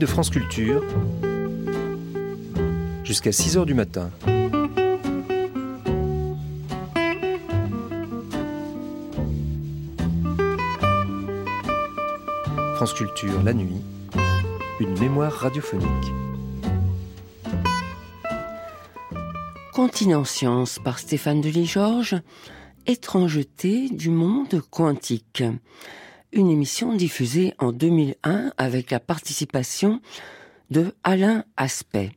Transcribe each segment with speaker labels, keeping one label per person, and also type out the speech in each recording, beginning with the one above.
Speaker 1: De France Culture, jusqu'à 6 heures du matin. France Culture, la nuit, une mémoire radiophonique.
Speaker 2: Continent Science par Stéphane Delis-Georges, Étrangeté du monde quantique. Une émission diffusée en 2001 avec la participation de Alain Aspect.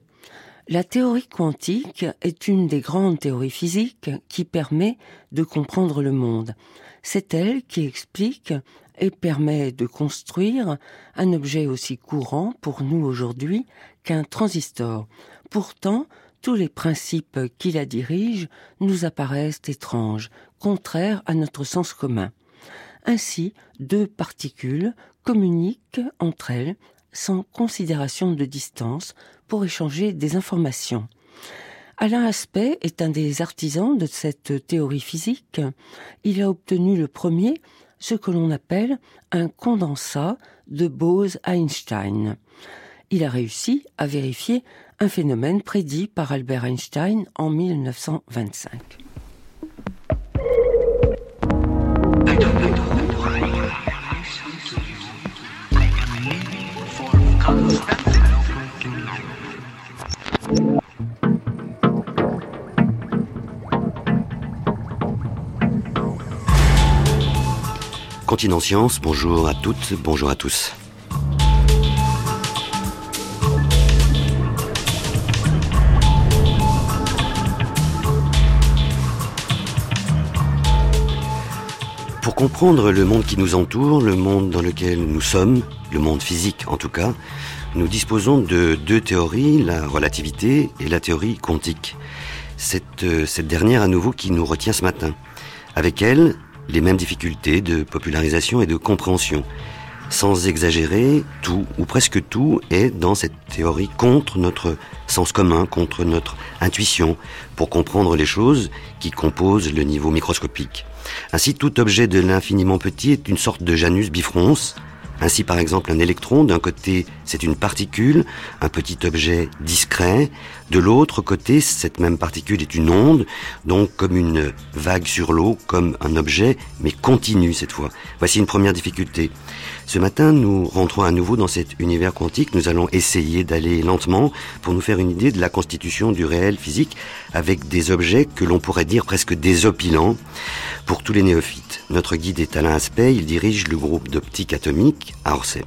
Speaker 2: La théorie quantique est une des grandes théories physiques qui permet de comprendre le monde. C'est elle qui explique et permet de construire un objet aussi courant pour nous aujourd'hui qu'un transistor. Pourtant, tous les principes qui la dirigent nous apparaissent étranges, contraires à notre sens commun. Ainsi, deux particules communiquent entre elles sans considération de distance pour échanger des informations. Alain Aspect est un des artisans de cette théorie physique. Il a obtenu le premier ce que l'on appelle un condensat de Bose-Einstein. Il a réussi à vérifier un phénomène prédit par Albert Einstein en 1925.
Speaker 3: Continent Science, bonjour à toutes, bonjour à tous. Pour comprendre le monde qui nous entoure, le monde dans lequel nous sommes, le monde physique en tout cas, nous disposons de deux théories, la relativité et la théorie quantique. Cette, euh, cette dernière à nouveau qui nous retient ce matin. Avec elle, les mêmes difficultés de popularisation et de compréhension. Sans exagérer, tout, ou presque tout, est dans cette théorie contre notre sens commun, contre notre intuition, pour comprendre les choses qui composent le niveau microscopique. Ainsi, tout objet de l'infiniment petit est une sorte de Janus bifrons. Ainsi, par exemple, un électron, d'un côté, c'est une particule, un petit objet discret. De l'autre côté, cette même particule est une onde, donc comme une vague sur l'eau, comme un objet, mais continu cette fois. Voici une première difficulté. Ce matin, nous rentrons à nouveau dans cet univers quantique. Nous allons essayer d'aller lentement pour nous faire une idée de la constitution du réel physique avec des objets que l'on pourrait dire presque désopilants pour tous les néophytes. Notre guide est Alain Aspect, il dirige le groupe d'optique atomique à Orsay.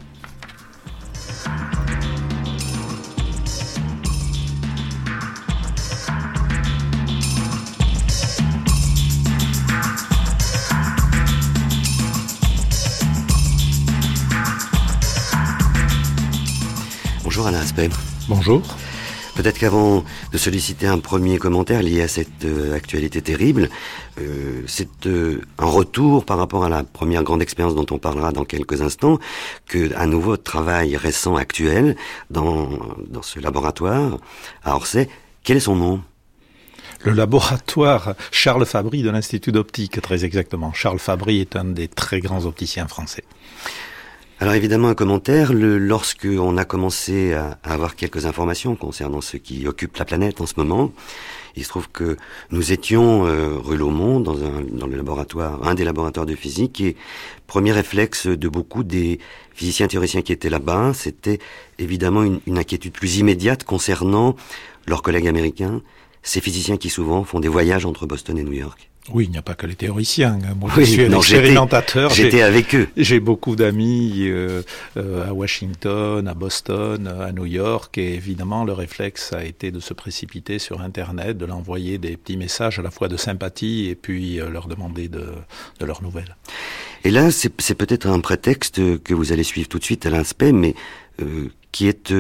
Speaker 3: Bonjour Alain Aspect.
Speaker 4: Bonjour.
Speaker 3: Peut-être qu'avant de solliciter un premier commentaire lié à cette euh, actualité terrible, euh, c'est euh, un retour par rapport à la première grande expérience dont on parlera dans quelques instants, que nouveau travail récent actuel dans, dans ce laboratoire à Orsay. Quel est son nom?
Speaker 4: Le laboratoire Charles Fabry de l'Institut d'optique, très exactement. Charles Fabry est un des très grands opticiens français.
Speaker 3: Alors évidemment un commentaire, le, lorsque on a commencé à, à, avoir quelques informations concernant ce qui occupe la planète en ce moment, il se trouve que nous étions euh, rue Laumont dans, un, dans le laboratoire, un des laboratoires de physique et premier réflexe de beaucoup des physiciens théoriciens qui étaient là-bas, c'était évidemment une, une inquiétude plus immédiate concernant leurs collègues américains, ces physiciens qui souvent font des voyages entre Boston et New York.
Speaker 4: Oui, il n'y a pas que les théoriciens. Moi,
Speaker 3: oui,
Speaker 4: je suis un expérimentateur.
Speaker 3: J'étais avec eux.
Speaker 4: J'ai beaucoup d'amis euh, euh, à Washington, à Boston, à New York, et évidemment, le réflexe a été de se précipiter sur Internet, de l'envoyer des petits messages à la fois de sympathie et puis euh, leur demander de, de leurs nouvelles.
Speaker 3: Et là, c'est peut-être un prétexte que vous allez suivre tout de suite à l'inspect, mais qui est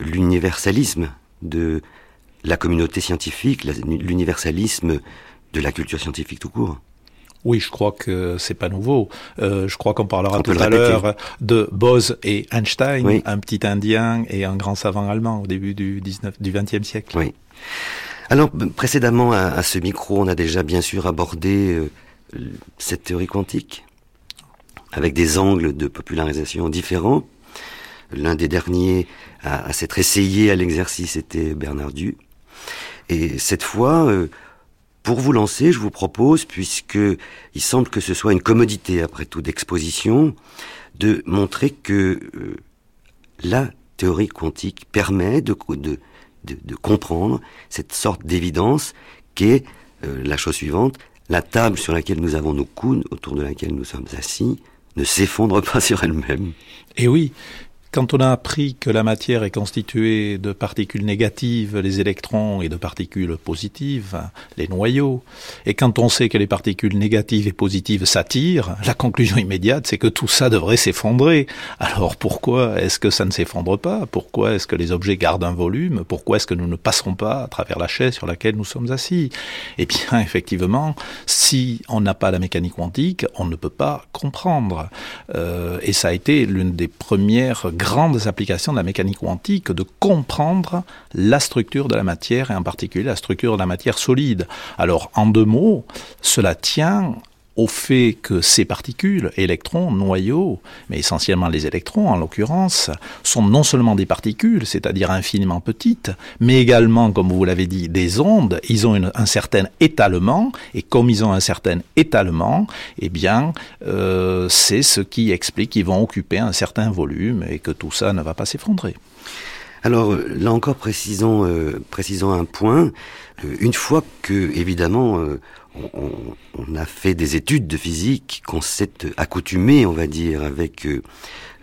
Speaker 3: l'universalisme de la communauté scientifique, l'universalisme de la culture scientifique tout court.
Speaker 4: Oui, je crois que c'est pas nouveau. Euh, je crois qu'on parlera On tout à l'heure de Bose et Einstein, oui. un petit Indien et un grand savant allemand au début du 19, du 20e siècle.
Speaker 3: Oui. Alors précédemment à, à, ce micro, on a déjà bien sûr abordé euh, cette théorie quantique avec des angles de popularisation différents. L'un des derniers à, s'être essayé à l'exercice était Bernard Du. Et cette fois, euh, pour vous lancer, je vous propose, puisque il semble que ce soit une commodité après tout d'exposition, de montrer que euh, la théorie quantique permet de, comprendre cette sorte d'évidence qu'est euh, la chose suivante, la table sur laquelle nous avons nos coudes, autour de laquelle nous sommes assis, ne s'effondre pas sur elle-même.
Speaker 4: Et oui, quand on a appris que la matière est constituée de particules négatives, les électrons, et de particules positives, les noyaux, et quand on sait que les particules négatives et positives s'attirent, la conclusion immédiate, c'est que tout ça devrait s'effondrer. Alors pourquoi est-ce que ça ne s'effondre pas? Pourquoi est-ce que les objets gardent un volume? Pourquoi est-ce que nous ne passerons pas à travers la chaise sur laquelle nous sommes assis? Eh bien, effectivement, si on n'a pas la mécanique quantique, on ne peut pas comprendre. Euh, et ça a été l'une des premières grandes applications de la mécanique quantique de comprendre la structure de la matière et en particulier la structure de la matière solide. Alors, en deux mots, cela tient au fait que ces particules, électrons, noyaux, mais essentiellement les électrons en l'occurrence, sont non seulement des particules, c'est-à-dire infiniment petites, mais également, comme vous l'avez dit, des ondes. Ils ont un certain étalement, et comme ils ont un certain étalement, eh bien, euh, c'est ce qui explique qu'ils vont occuper un certain volume et que tout ça ne va pas s'effondrer.
Speaker 3: Alors là encore, précisons, euh, précisons un point. Euh, une fois que, évidemment, on, a fait des études de physique, qu'on s'est accoutumé, on va dire, avec euh,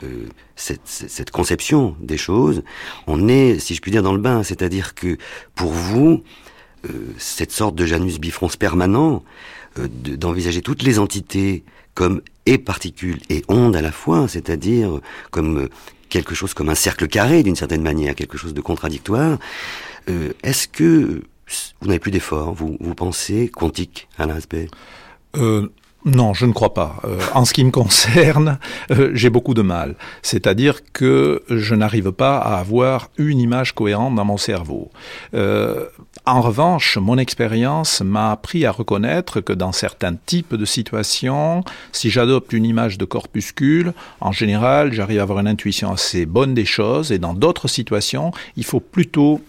Speaker 3: euh, cette, conception des choses. On est, si je puis dire, dans le bain. C'est-à-dire que pour vous, euh, cette sorte de Janus bifrons permanent, d'envisager toutes les entités comme et particules et ondes à la fois, c'est-à-dire comme quelque chose comme un cercle carré d'une certaine manière, quelque chose de contradictoire. Est-ce que vous n'avez plus d'effort, vous, vous pensez quantique à l'aspect
Speaker 4: euh, non, je ne crois pas. Euh, en ce qui me concerne, euh, j'ai beaucoup de mal. C'est-à-dire que je n'arrive pas à avoir une image cohérente dans mon cerveau. en revanche, mon expérience m'a appris à reconnaître que dans certains types de situations, si j'adopte une image de corpuscule, en général, j'arrive à avoir une intuition assez bonne des choses, et dans d'autres situations, il faut plutôt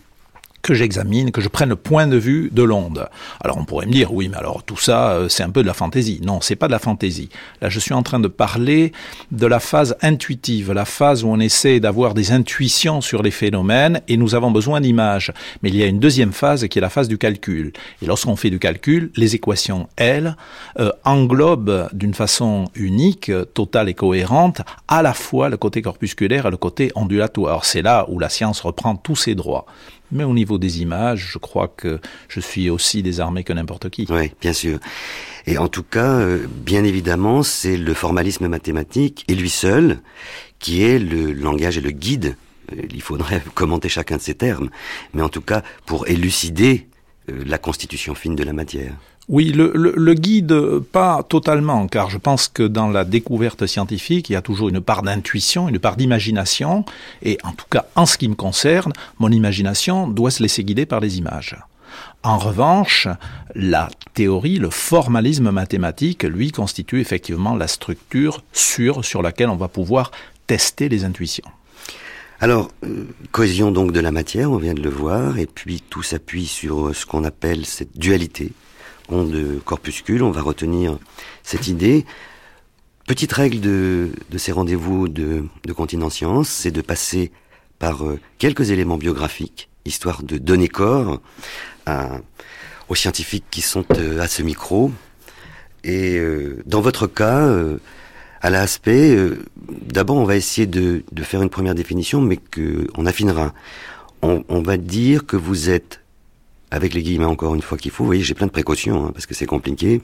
Speaker 4: que j'examine, que je prenne le point de vue de l'onde. Alors on pourrait me dire, oui, mais alors tout ça, euh, c'est un peu de la fantaisie. Non, c'est pas de la fantaisie. Là, je suis en train de parler de la phase intuitive, la phase où on essaie d'avoir des intuitions sur les phénomènes et nous avons besoin d'images. Mais il y a une deuxième phase qui est la phase du calcul. Et lorsqu'on fait du calcul, les équations, elles, euh, englobent d'une façon unique, totale et cohérente, à la fois le côté corpusculaire et le côté ondulatoire. C'est là où la science reprend tous ses droits. Mais au niveau des images, je crois que je suis aussi désarmé que n'importe qui.
Speaker 3: Oui, bien sûr. Et en tout cas, euh, bien évidemment, c'est le formalisme mathématique, et lui seul, qui est le langage et le guide. Euh, il faudrait commenter chacun de ces termes. Mais en tout cas, pour élucider la constitution fine de la matière.
Speaker 4: Oui, le, le, guide, pas totalement, car je pense que dans la découverte scientifique, il y a toujours une part d'intuition, une part d'imagination, et en tout cas, en ce qui me concerne, mon imagination doit se laisser guider par les images. En revanche, la théorie, le formalisme mathématique, lui, constitue effectivement la structure sûre sur laquelle on va pouvoir tester les intuitions.
Speaker 3: Alors, euh, cohésion donc de la matière, on vient de le voir, et puis tout s'appuie sur ce qu'on appelle cette dualité de corpuscule, on va retenir cette idée. Petite règle de, ces rendez-vous de, de Continent Science, c'est de passer par euh, quelques éléments biographiques, histoire de donner corps aux scientifiques qui sont euh, à ce micro. Et euh, dans votre cas, à l'aspect, d'abord on va essayer de, faire une première définition, mais qu'on affinera. on va dire que vous êtes avec les guillemets encore une fois qu'il faut. Vous voyez, j'ai plein de précautions hein, parce que c'est compliqué.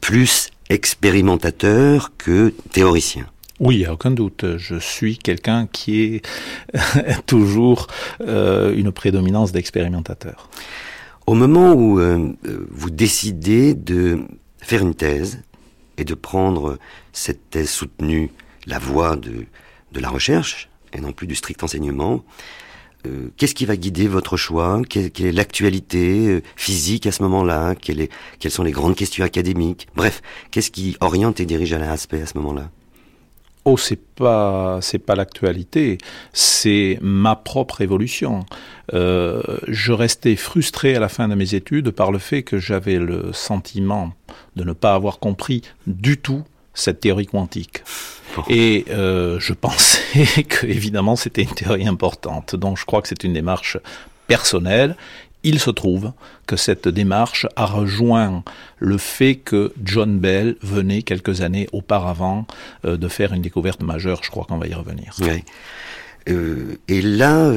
Speaker 3: Plus expérimentateur que théoricien.
Speaker 4: Oui, aucun doute. Je suis quelqu'un qui est toujours euh, une prédominance d'expérimentateur.
Speaker 3: Au moment où euh, vous décidez de faire une thèse et de prendre cette thèse soutenue, la voie de, de la recherche et non plus du strict enseignement, euh, qu'est-ce qui va guider votre choix? Quelle, est l'actualité euh, physique à ce moment-là? Quelle Quelles sont les grandes questions académiques? Bref, qu'est-ce qui oriente et dirige à l'aspect à ce moment-là?
Speaker 4: Oh, c'est pas c'est pas l'actualité, c'est ma propre évolution. Euh, je restais frustré à la fin de mes études par le fait que j'avais le sentiment de ne pas avoir compris du tout cette théorie quantique. Et euh, je pensais que évidemment c'était une théorie importante. Donc je crois que c'est une démarche personnelle il se trouve que cette démarche a rejoint le fait que John Bell venait quelques années auparavant euh, de faire une découverte majeure. Je crois qu'on va y revenir.
Speaker 3: Euh, et là,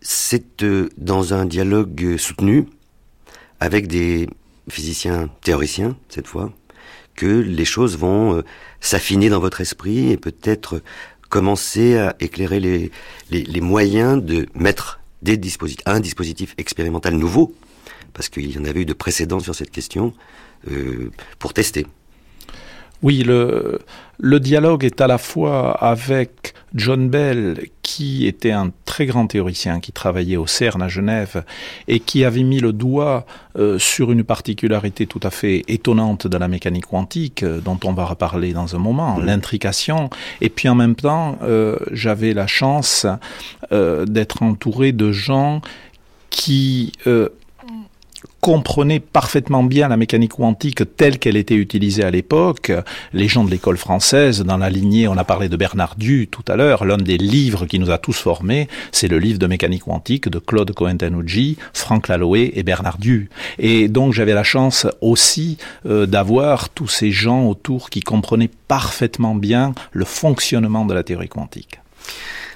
Speaker 3: c'est dans un dialogue soutenu avec des physiciens théoriciens, cette fois, que les choses vont s'affiner dans votre esprit et peut-être commencer à éclairer les, les moyens de mettre des dispositifs, un dispositif expérimental nouveau, parce qu'il y en avait eu de précédents sur cette question, euh, pour tester.
Speaker 4: Oui, le, le dialogue est à la fois avec John Bell, qui était un très grand théoricien, qui travaillait au CERN à Genève, et qui avait mis le doigt euh, sur une particularité tout à fait étonnante de la mécanique quantique, euh, dont on va reparler dans un moment, l'intrication. Et puis en même temps, euh, j'avais la chance d'être entouré de gens qui comprenait parfaitement bien la mécanique quantique telle qu'elle était utilisée à l'époque. Les gens de l'école française, dans la lignée, on a parlé de Bernard Due tout à l'heure, l'un des livres qui nous a tous formés, c'est le livre de mécanique quantique de Claude Cohen-Tanucci, Franck Laloé et Bernard Due. Et donc j'avais la chance aussi euh, d'avoir tous ces gens autour qui comprenaient parfaitement bien le fonctionnement de la théorie quantique.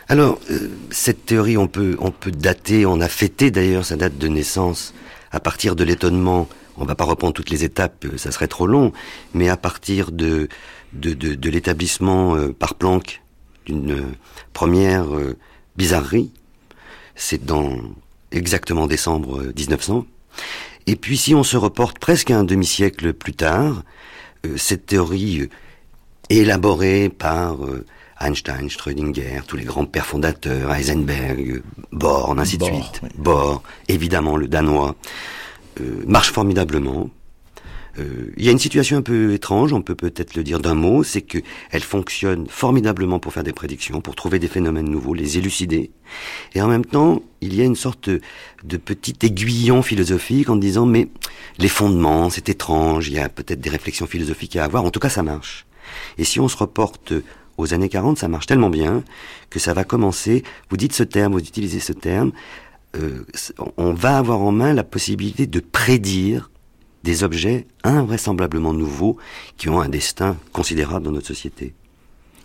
Speaker 3: Alors, euh, cette théorie, on peut, on peut dater, on a fêté d'ailleurs sa date de naissance à partir de l'étonnement, on va pas reprendre toutes les étapes, euh, ça serait trop long, mais à partir de, de, de, l'établissement euh, par Planck d'une euh, première bizarrerie, c'est dans exactement décembre 1900. Et puis si on se reporte presque un demi-siècle plus tard, cette théorie élaborée par Einstein, Schrödinger, tous les grands pères fondateurs, Heisenberg, Born, ainsi de suite. Bohr, évidemment le danois, euh, marche formidablement. Euh, il y a une situation un peu étrange, on peut peut-être le dire d'un mot, c'est que elle fonctionne formidablement pour faire des prédictions, pour trouver des phénomènes nouveaux, les élucider. Et en même temps, il y a une sorte de petit aiguillon philosophique en disant mais les fondements, c'est étrange, il y a peut-être des réflexions philosophiques à avoir. En tout cas, ça marche. Et si on se reporte aux années 40, ça marche tellement bien que ça va commencer, vous dites ce terme, vous utilisez ce terme, euh, on va avoir en main la possibilité de prédire des objets invraisemblablement nouveaux qui ont un destin considérable dans notre société.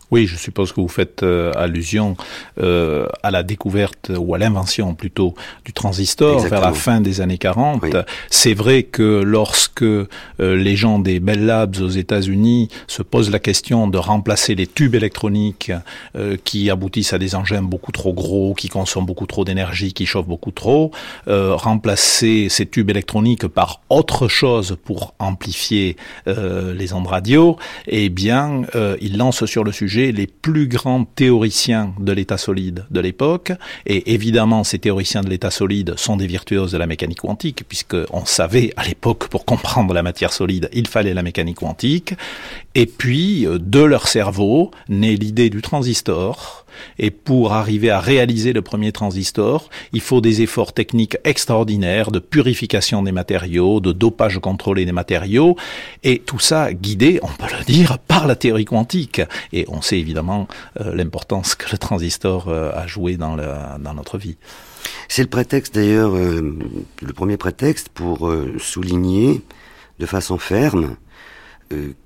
Speaker 4: Oui, je suppose que vous faites euh, allusion euh, à la découverte ou à l'invention plutôt du transistor vers la fin des années 40. C'est vrai que lorsque euh, les gens des Bell Labs aux États-Unis se posent la question de remplacer les tubes électroniques euh, qui aboutissent à des engins beaucoup trop gros, qui consomment beaucoup trop d'énergie, qui chauffent beaucoup trop, remplacer ces tubes électroniques par autre chose pour amplifier les ondes radio, eh bien, ils lancent sur le sujet les plus grands théoriciens de l'état solide de l'époque, et évidemment ces théoriciens de l'état solide sont des virtuoses de la mécanique quantique, puisqu'on savait à l'époque pour comprendre la matière solide, il fallait la mécanique quantique, et puis euh, de leur cerveau naît l'idée du transistor, et pour arriver à réaliser le premier transistor, il faut des efforts techniques extraordinaires de purification des matériaux, de dopage contrôlé des matériaux, et tout ça guidé, on peut le dire, par la théorie quantique. Et on sait évidemment euh, l'importance que le transistor euh, a joué dans, notre vie.
Speaker 3: C'est le prétexte d'ailleurs, euh, le premier prétexte pour souligner de façon ferme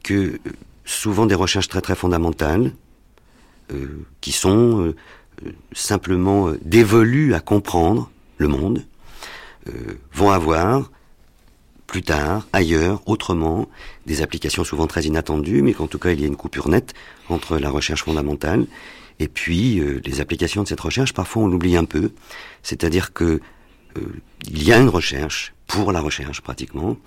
Speaker 3: que souvent des recherches très très fondamentales, qui sont euh, simplement euh, dévolus à comprendre le monde, vont avoir plus tard, ailleurs, autrement, des applications souvent très inattendues, mais qu'en tout cas il y a une coupure nette entre la recherche fondamentale et puis les applications de cette recherche. Parfois on l'oublie un peu, c'est-à-dire que il y a une recherche pour la recherche pratiquement,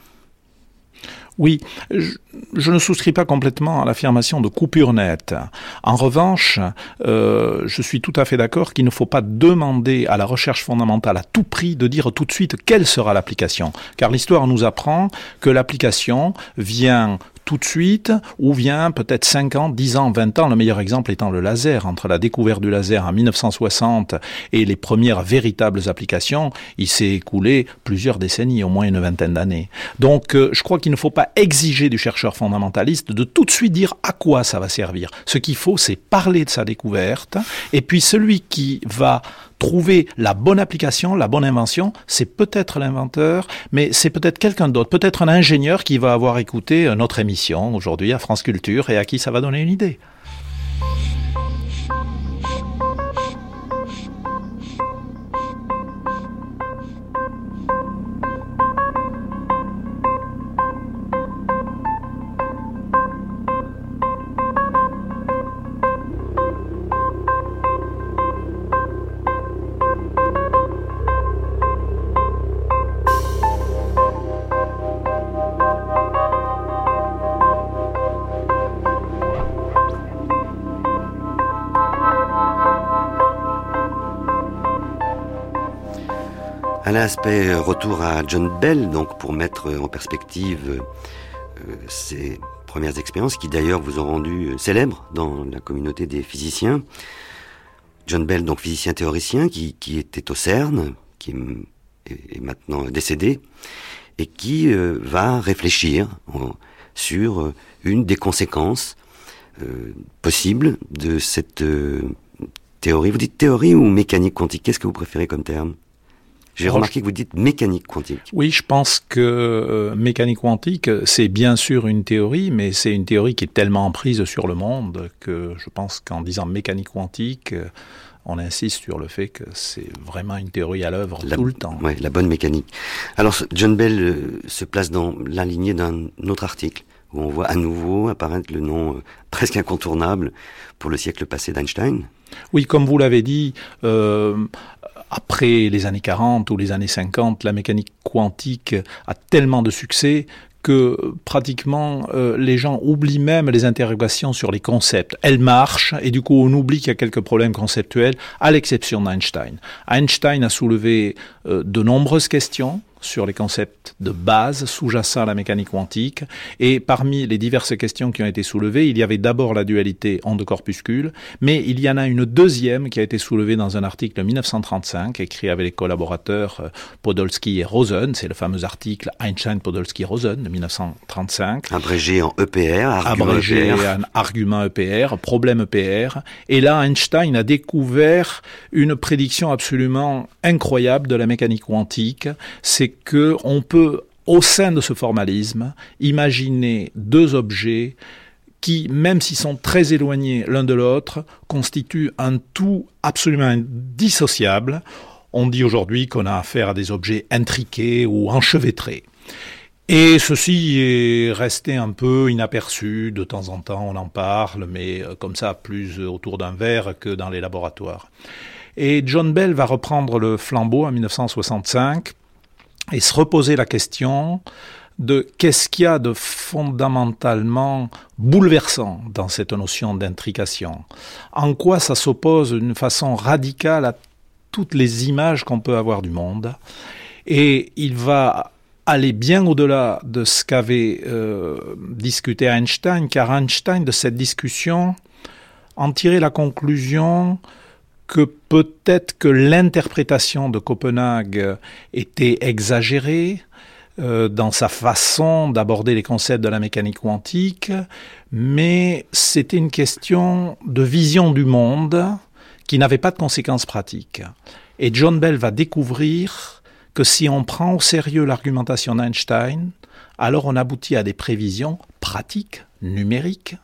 Speaker 4: oui, je, ne souscris pas complètement à l'affirmation de coupure nette. En revanche, euh, je suis tout à fait d'accord qu'il ne faut pas demander à la recherche fondamentale à tout prix de dire tout de suite quelle sera l'application. Car l'histoire nous apprend que l'application vient tout de suite ou vient peut-être 5 ans, 10 ans, 20 ans, le meilleur exemple étant le laser. Entre la découverte du laser en 1960 et les premières véritables applications, il s'est écoulé plusieurs décennies, au moins une vingtaine d'années. Donc euh, je crois qu'il ne faut pas exiger du chercheur fondamentaliste de tout de suite dire à quoi ça va servir. Ce qu'il faut, c'est parler de sa découverte, et puis celui qui va trouver la bonne application, la bonne invention, c'est peut-être l'inventeur, mais c'est peut-être quelqu'un d'autre, peut-être un ingénieur qui va avoir écouté notre émission aujourd'hui à France Culture et à qui ça va donner une idée.
Speaker 3: L'aspect euh, retour à John Bell, donc pour mettre en perspective euh, ces premières expériences qui d'ailleurs vous ont rendu euh, célèbre dans la communauté des physiciens. John Bell, donc physicien théoricien, qui était au CERN, qui est maintenant décédé, et qui va réfléchir sur une des conséquences possibles de cette théorie. Vous dites théorie ou mécanique quantique Qu'est-ce que vous préférez comme terme? J'ai remarqué que vous dites mécanique quantique.
Speaker 4: Oui, je pense que euh, mécanique quantique, c'est bien sûr une théorie, mais c'est une théorie qui est tellement prise sur le monde que je pense qu'en disant mécanique quantique, euh, on insiste sur le fait que c'est vraiment une théorie à l'œuvre tout le temps.
Speaker 3: Oui, la bonne mécanique. Alors, John Bell euh, se place dans la lignée d'un autre article où on voit à nouveau apparaître le nom presque incontournable pour le siècle passé d'Einstein.
Speaker 4: Oui, comme vous l'avez dit, euh, après les années 40 ou les années 50, la mécanique quantique a tellement de succès que pratiquement euh, les gens oublient même les interrogations sur les concepts. Elle marche et du coup on oublie qu'il y a quelques problèmes conceptuels, à l'exception d'Einstein. Einstein a soulevé euh, de nombreuses questions sur les concepts de base sous-jacents à la mécanique quantique. Et parmi les diverses questions qui ont été soulevées, il y avait d'abord la dualité onde-corpuscule, mais il y en a une deuxième qui a été soulevée dans un article de 1935, écrit avec les collaborateurs euh, Podolsky et Rosen. C'est le fameux article Einstein-Podolsky-Rosen de 1935.
Speaker 3: Abrégé en EPR,
Speaker 4: argument Abrégé EPR. en argument EPR, problème EPR. Et là, Einstein a découvert une prédiction absolument incroyable de la mécanique quantique. C'est que on peut, au sein de ce formalisme, imaginer deux objets qui, même s'ils sont très éloignés l'un de l'autre, constituent un tout absolument indissociable. On dit aujourd'hui qu'on a affaire à des objets intriqués ou enchevêtrés. Et ceci est resté un peu inaperçu, de temps en temps on en parle, mais euh, comme ça plus autour d'un verre que dans les laboratoires. Et John Bell va reprendre le flambeau en 1965 et se reposer la question de qu'est-ce qu'il y a de fondamentalement bouleversant dans cette notion d'intrication. En quoi ça s'oppose d'une façon radicale à toutes les images qu'on peut avoir du monde. Et il va aller bien au-delà de ce qu'avait euh, discuté Einstein, car Einstein, de cette discussion, en tirait la conclusion que peut-être que l'interprétation de Copenhague était exagérée euh, dans sa façon d'aborder les concepts de la mécanique quantique, mais c'était une question de vision du monde qui n'avait pas de conséquences pratiques. Et John Bell va découvrir que si on prend au sérieux l'argumentation d'Einstein, alors on aboutit à des prévisions pratiques, numériques,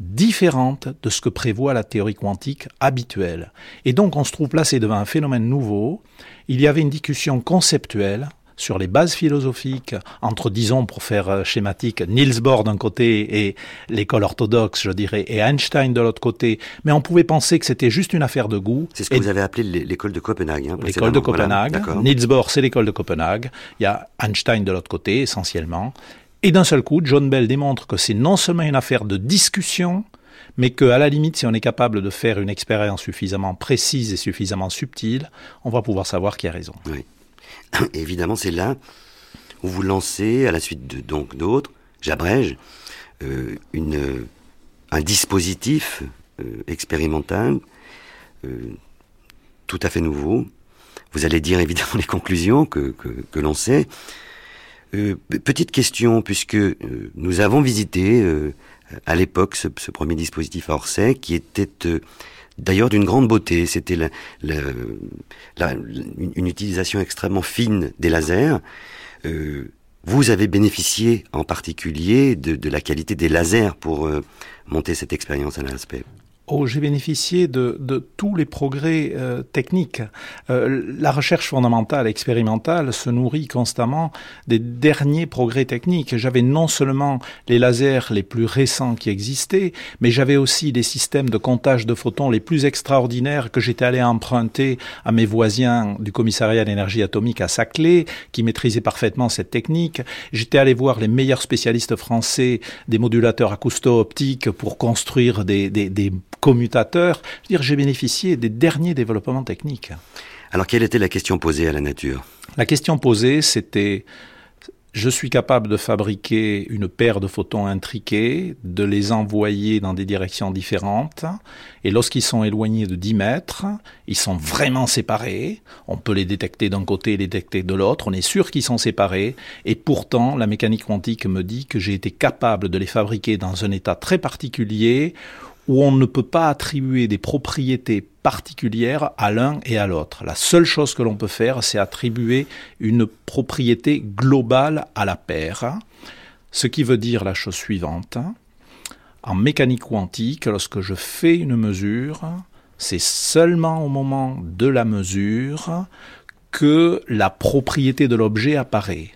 Speaker 4: différente de ce que prévoit la théorie quantique habituelle. Et donc on se trouve placé devant un phénomène nouveau. Il y avait une discussion conceptuelle sur les bases philosophiques entre, disons, pour faire euh, schématique, Niels Bohr d'un côté et l'école orthodoxe, je dirais, et Einstein de l'autre côté. Mais on pouvait penser que c'était juste une affaire de goût.
Speaker 3: C'est ce que vous avez appelé l'école de Copenhague. Hein,
Speaker 4: l'école de Copenhague. Niels Bohr, c'est l'école de Copenhague. Il y a Einstein de l'autre côté, essentiellement. Et d'un seul coup, John Bell démontre que c'est non seulement une affaire de discussion, mais qu'à la limite, si on est capable de faire une expérience suffisamment précise et suffisamment subtile, on va pouvoir savoir qui a raison.
Speaker 3: Oui. évidemment, c'est là où vous lancez, à la suite de donc d'autres, j'abrège, une, un dispositif expérimental tout à fait nouveau. Vous allez dire évidemment les conclusions que, que, que l'on sait. Petite question, puisque nous avons visité à l'époque ce, premier dispositif à Orsay qui était d'ailleurs d'une grande beauté. C'était la, une utilisation extrêmement fine des lasers. Euh, vous avez bénéficié en particulier de, la qualité des lasers pour euh, monter cette expérience à l'aspect.
Speaker 4: Oh, j'ai bénéficié de, de, tous les progrès euh, techniques. Euh, la recherche fondamentale, expérimentale, se nourrit constamment des derniers progrès techniques. J'avais non seulement les lasers les plus récents qui existaient, mais j'avais aussi des systèmes de comptage de photons les plus extraordinaires que j'étais allé emprunter à mes voisins du commissariat à l'énergie atomique à Saclay, qui maîtrisaient parfaitement cette technique. J'étais allé voir les meilleurs spécialistes français des modulateurs acousto-optiques pour construire des, des, des commutateur. Je veux dire, j'ai bénéficié des derniers développements techniques.
Speaker 3: Alors, quelle était la question posée à la nature?
Speaker 4: La question posée, c'était je suis capable de fabriquer une paire de photons intriqués, de les envoyer dans des directions différentes, et lorsqu'ils sont éloignés de 10 mètres, ils sont vraiment séparés, on peut les détecter d'un côté et les détecter de l'autre, on est sûr qu'ils sont séparés, et pourtant la mécanique quantique me dit que j'ai été capable de les fabriquer dans un état très particulier où on ne peut pas attribuer des propriétés particulières à l'un et à l'autre. La seule chose que l'on peut faire, c'est attribuer une propriété globale à la paire, ce qui veut dire la chose suivante. En mécanique quantique, lorsque je fais une mesure, c'est seulement au moment de la mesure que la propriété de l'objet apparaît.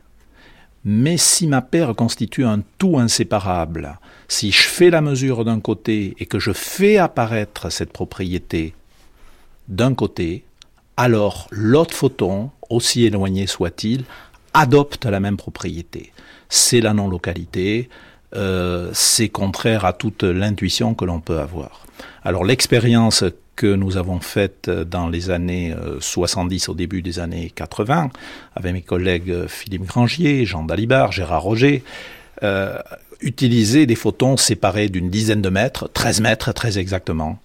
Speaker 4: Mais si ma paire constitue un tout inséparable, si je fais la mesure d'un côté et que je fais apparaître cette propriété d'un côté, alors l'autre photon, aussi éloigné soit-il, adopte la même propriété. C'est la non-localité, euh, c'est contraire à toute l'intuition que l'on peut avoir. Alors l'expérience que nous avons faite dans les années 70 euh, au début des années 80 avec mes collègues Philippe Grangier, Jean Dalibard, Gérard Roger, euh, utiliser des photons séparés d'une dizaine de mètres, 13 mètres très exactement.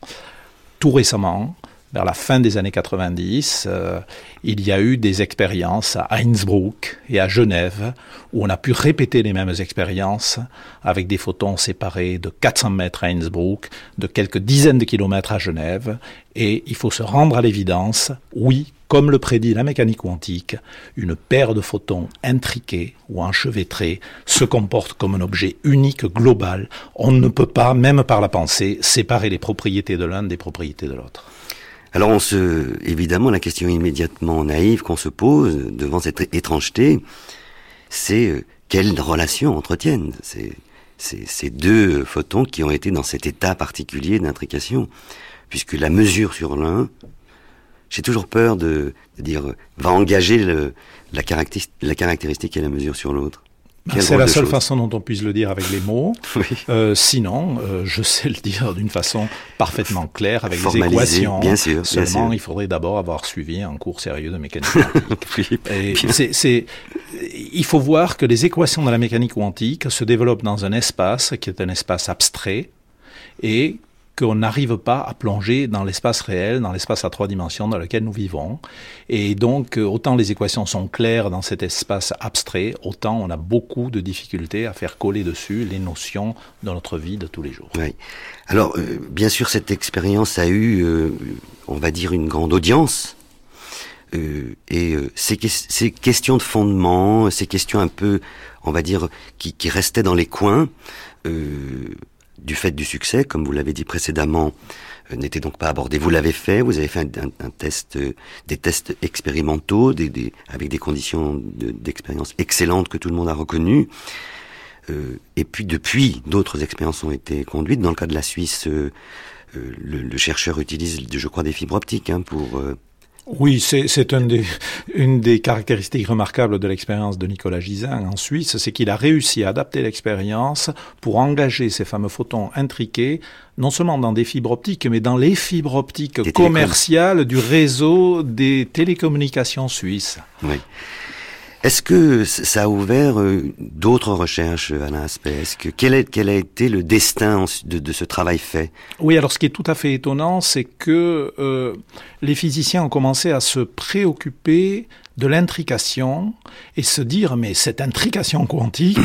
Speaker 4: Tout récemment, vers la fin des années 90, euh, il y a eu des expériences à Innsbruck et à Genève où on a pu répéter les mêmes expériences avec des photons séparés de 400 mètres à Innsbruck, de quelques dizaines de kilomètres à Genève. Et il faut se rendre à l'évidence, oui, comme le prédit la mécanique quantique, une paire de photons intriqués ou enchevêtrés se comporte comme un objet unique, global. On ne peut pas, même par la pensée, séparer les propriétés de l'un des propriétés de l'autre.
Speaker 3: Alors on se, évidemment, la question immédiatement naïve qu'on se pose devant cette étrangeté, c'est euh, quelle relation entretiennent ces, deux photons qui ont été dans cet état particulier d'intrication, puisque la mesure sur l'un, j'ai toujours peur de, dire, va engager la, caractéristique, la caractéristique et la mesure sur l'autre.
Speaker 4: C'est la seule façon dont on puisse le dire avec les mots. Oui. Euh, sinon, euh, je sais le dire d'une façon parfaitement claire avec des équations.
Speaker 3: Bien sûr.
Speaker 4: Seulement,
Speaker 3: bien sûr.
Speaker 4: il faudrait d'abord avoir suivi un cours sérieux de mécanique quantique. oui, c'est, il faut voir que les équations de la mécanique quantique se développent dans un espace qui est un espace abstrait et qu'on n'arrive pas à plonger dans l'espace réel, dans l'espace à trois dimensions dans lequel nous vivons. Et donc, euh, autant les équations sont claires dans cet espace abstrait, autant on a beaucoup de difficultés à faire coller dessus les notions dans notre vie de tous les jours.
Speaker 3: Oui. Alors, euh, bien sûr, cette expérience a eu, euh, on va dire, une grande audience. Euh, et euh, ces, ces, questions de fondement, ces questions un peu, on va dire, qui, qui restaient dans les coins, euh, du fait du succès, comme vous l'avez dit précédemment, euh, n'était donc pas abordé. Vous l'avez fait, vous avez fait un, test, euh, des tests expérimentaux, avec des conditions d'expérience de, excellentes que tout le monde a reconnues. Euh, et puis depuis, d'autres expériences ont été conduites. Dans le cas de la Suisse, le, le, chercheur utilise, je crois, des fibres optiques hein, pour
Speaker 4: oui, c'est une des, une des caractéristiques remarquables de l'expérience de Nicolas Gisin en Suisse, c'est qu'il a réussi à adapter l'expérience pour engager ces fameux photons intriqués, non seulement dans des fibres optiques, mais dans les fibres optiques commerciales du réseau des télécommunications suisses.
Speaker 3: Oui. Est-ce que ça a ouvert euh, d'autres recherches, Alain Aspect? Que quel, a été le destin de, de, ce travail fait?
Speaker 4: Oui, alors ce qui est tout à fait étonnant, c'est que euh, les physiciens ont commencé à se préoccuper de l'intrication et se dire mais cette intrication quantique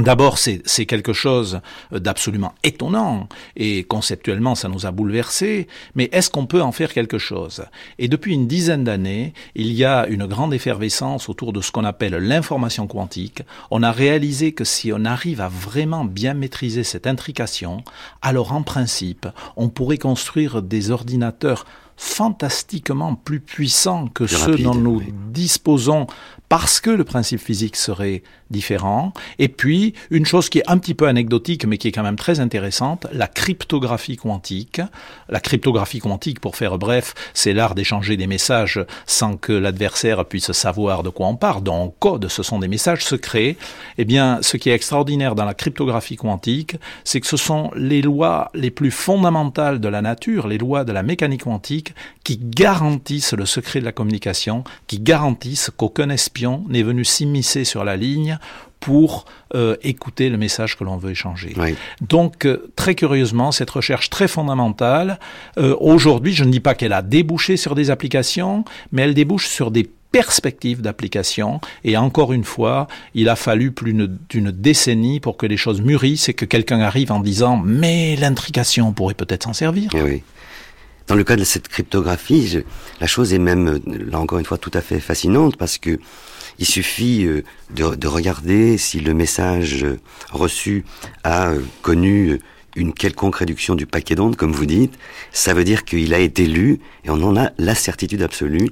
Speaker 4: D'abord, c'est quelque chose d'absolument étonnant et conceptuellement, ça nous a bouleversés. Mais est-ce qu'on peut en faire quelque chose? Et depuis une dizaine d'années, il y a une grande effervescence autour de ce qu'on appelle l'information quantique. On a réalisé que si on arrive à vraiment bien maîtriser cette intrication, alors en principe, on pourrait construire des ordinateurs fantastiquement plus puissants que ceux dont nous disposons parce que le principe physique serait différent. Et puis, une chose qui est un petit peu anecdotique, mais qui est quand même très intéressante, la cryptographie quantique. La cryptographie quantique, pour faire bref, c'est l'art d'échanger des messages sans que l'adversaire puisse savoir de quoi on parle. Donc, code, ce sont des messages secrets. Eh bien, ce qui est extraordinaire dans la cryptographie quantique, c'est que ce sont les lois les plus fondamentales de la nature, les lois de la mécanique quantique, qui garantissent le secret de la communication, qui garantissent qu'aucun espion n'est venu s'immiscer sur la ligne pour euh, écouter le message que l'on veut échanger. Donc, euh, très curieusement, cette recherche très fondamentale, euh, aujourd'hui, je ne dis pas qu'elle a débouché sur des applications, mais elle débouche sur des perspectives d'application. Et encore une fois, il a fallu plus d'une décennie pour que les choses mûrissent et que quelqu'un arrive en disant mais l'intrication pourrait peut-être s'en servir.
Speaker 3: Eh oui. Dans le cas de cette cryptographie, la chose est même, là encore une fois, tout à fait fascinante parce que il suffit euh, de, de, regarder si le message reçu a euh, connu une quelconque réduction du paquet d'ondes, comme vous dites, ça veut dire qu'il a été lu et on en a la certitude absolue.